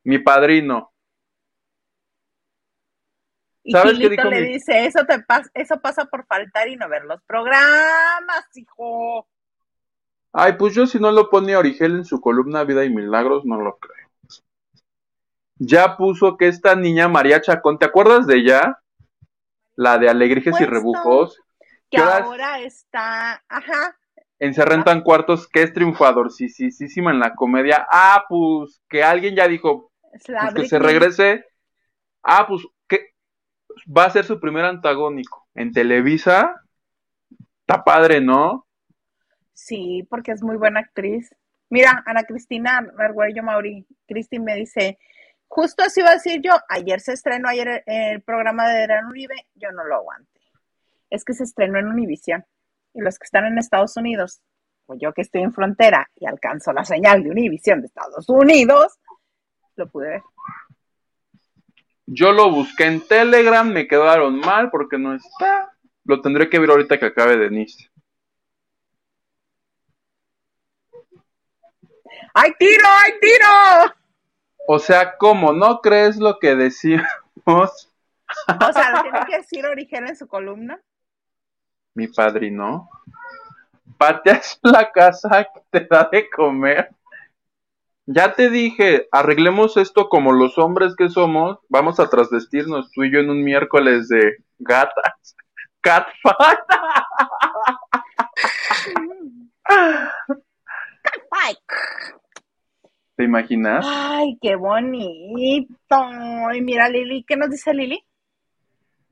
Speaker 2: mi padrino.
Speaker 1: Y
Speaker 2: ¿Sabes qué dijo
Speaker 1: le
Speaker 2: mi-
Speaker 1: dice, eso te pasa, eso pasa por faltar y no ver los programas, hijo.
Speaker 2: Ay, pues yo si no lo pone Origel en su columna Vida y Milagros, no lo creo. Ya puso que esta niña María Chacón, ¿te acuerdas de ella? La de Alegrijes y. Rebujos,
Speaker 1: Que ahora está, ajá,
Speaker 2: en Se Rentan Cuartos, que es triunfador, sí, sí, sí, sí, en la comedia. Ah, pues que alguien ya dijo, pues que se regrese. Ah, pues que va a ser su primer antagónico en Televisa. Está padre, ¿no?
Speaker 1: Sí, porque es muy buena actriz. Mira, Ana Cristina Arguello Mauri, Cristi me dice, justo así iba a decir yo, ayer se estrenó ayer el, programa de Adrián Uribe, yo no lo aguante. Es que se estrenó en Univisión y los que están en Estados Unidos, o yo que estoy en frontera y alcanzo la señal de Univisión de Estados Unidos, lo pude ver.
Speaker 2: Yo lo busqué en Telegram, me quedaron mal porque no está. Lo tendré que ver ahorita que acabe Denise.
Speaker 1: ¡Ay, tiro! ¡Ay, tiro!
Speaker 2: O sea, ¿cómo? ¿No crees lo que decimos?
Speaker 1: O sea, lo tiene que decir Origen en su columna.
Speaker 2: Mi padrino. Pateas la casa que te da de comer. Ya te dije, arreglemos esto como los hombres que somos. Vamos a trasvestirnos tú y yo en un miércoles de gatas. Catfight.
Speaker 1: ¡Ay!
Speaker 2: ¿Te imaginas?
Speaker 1: Ay, qué bonito. Ay, mira, Lili, ¿qué nos dice Lili?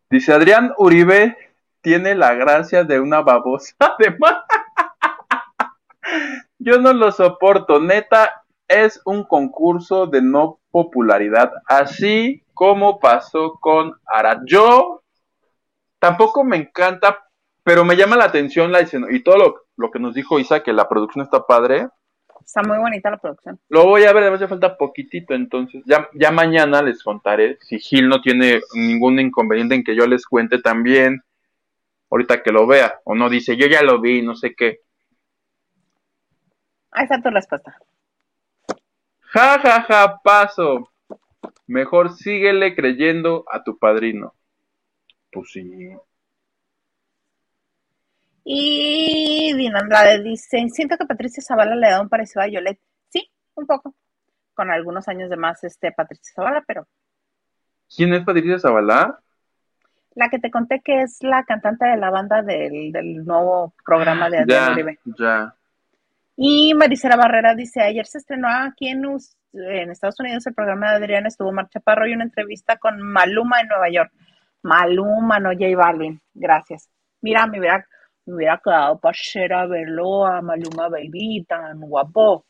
Speaker 2: Dice Adrián Uribe tiene la gracia de una babosa de Yo no lo soporto, neta, es un concurso de no popularidad, así como pasó con Arad. Yo tampoco me encanta, pero me llama la atención la escena y todo lo, lo que nos dijo Isa, que la producción está padre.
Speaker 1: Está muy bonita la producción.
Speaker 2: Lo voy a ver, además ya falta poquitito, entonces ya, ya mañana les contaré si Gil no tiene ningún inconveniente en que yo les cuente también, ahorita que lo vea, o no dice, yo ya lo vi, no sé qué.
Speaker 1: Ahí está tu respuesta.
Speaker 2: Ja, ja, ja, paso. Mejor síguele creyendo a tu padrino. Pues sí.
Speaker 1: Y Dina Andrade dice, siento que Patricia Zavala le da un parecido a Yolette. Sí, un poco. Con algunos años de más este Patricia Zavala, pero
Speaker 2: ¿Quién es Patricia Zavala?
Speaker 1: la que te conté que es la cantante de la banda del, del nuevo programa de Adrián
Speaker 2: Ya,
Speaker 1: Uribe.
Speaker 2: ya.
Speaker 1: Y Maricela Barrera dice, ayer se estrenó aquí en, en Estados Unidos el programa de Adrián, estuvo Mar Chaparro y una entrevista con Maluma en Nueva York. Maluma, no J Balvin. Gracias. Mira, me hubiera, me hubiera quedado para a verlo a Maluma Baby, tan guapo.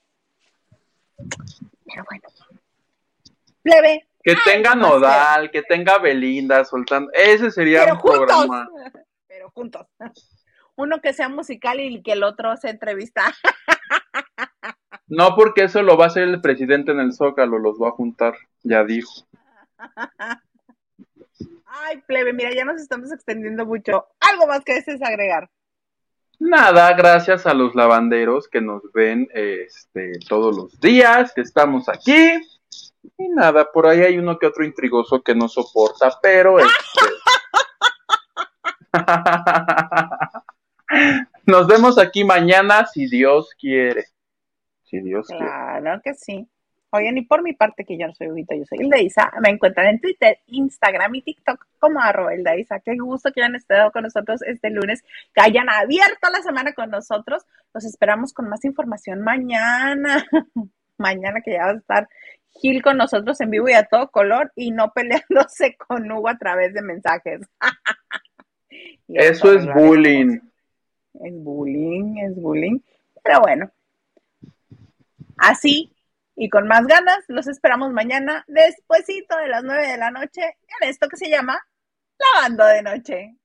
Speaker 1: Pero bueno. Plebe.
Speaker 2: Que
Speaker 1: Ay,
Speaker 2: tenga. Nodal, que tenga Belinda soltando. Ese sería
Speaker 1: Pero
Speaker 2: un
Speaker 1: juntos.
Speaker 2: programa.
Speaker 1: Pero juntos. Uno que sea musical y que el otro se entrevista.
Speaker 2: No, porque eso lo va a hacer el presidente en el Zócalo, los va a juntar, ya dijo.
Speaker 1: Ay, plebe, mira, ya nos estamos extendiendo mucho. Algo más que desees agregar.
Speaker 2: Nada, gracias a los lavanderos que nos ven este, todos los días, que estamos aquí. Y nada, por ahí hay uno que otro intrigoso que no soporta, pero este... Nos vemos aquí mañana si Dios quiere. Si Dios quiere.
Speaker 1: Claro que sí. Oigan, y por mi parte, que yo no soy Huguito, yo soy Hilda Isa, me encuentran en Twitter, Instagram y TikTok como arroba Hilda Isa. Qué gusto que hayan estado con nosotros este lunes, que hayan abierto la semana con nosotros. Los esperamos con más información mañana. mañana que ya va a estar Gil con nosotros en vivo y a todo color y no peleándose con Hugo a través de mensajes.
Speaker 2: Eso es bullying.
Speaker 1: Es bullying, es bullying. Pero bueno, así y con más ganas, los esperamos mañana, despuesito de las nueve de la noche, en esto que se llama Lavando de Noche.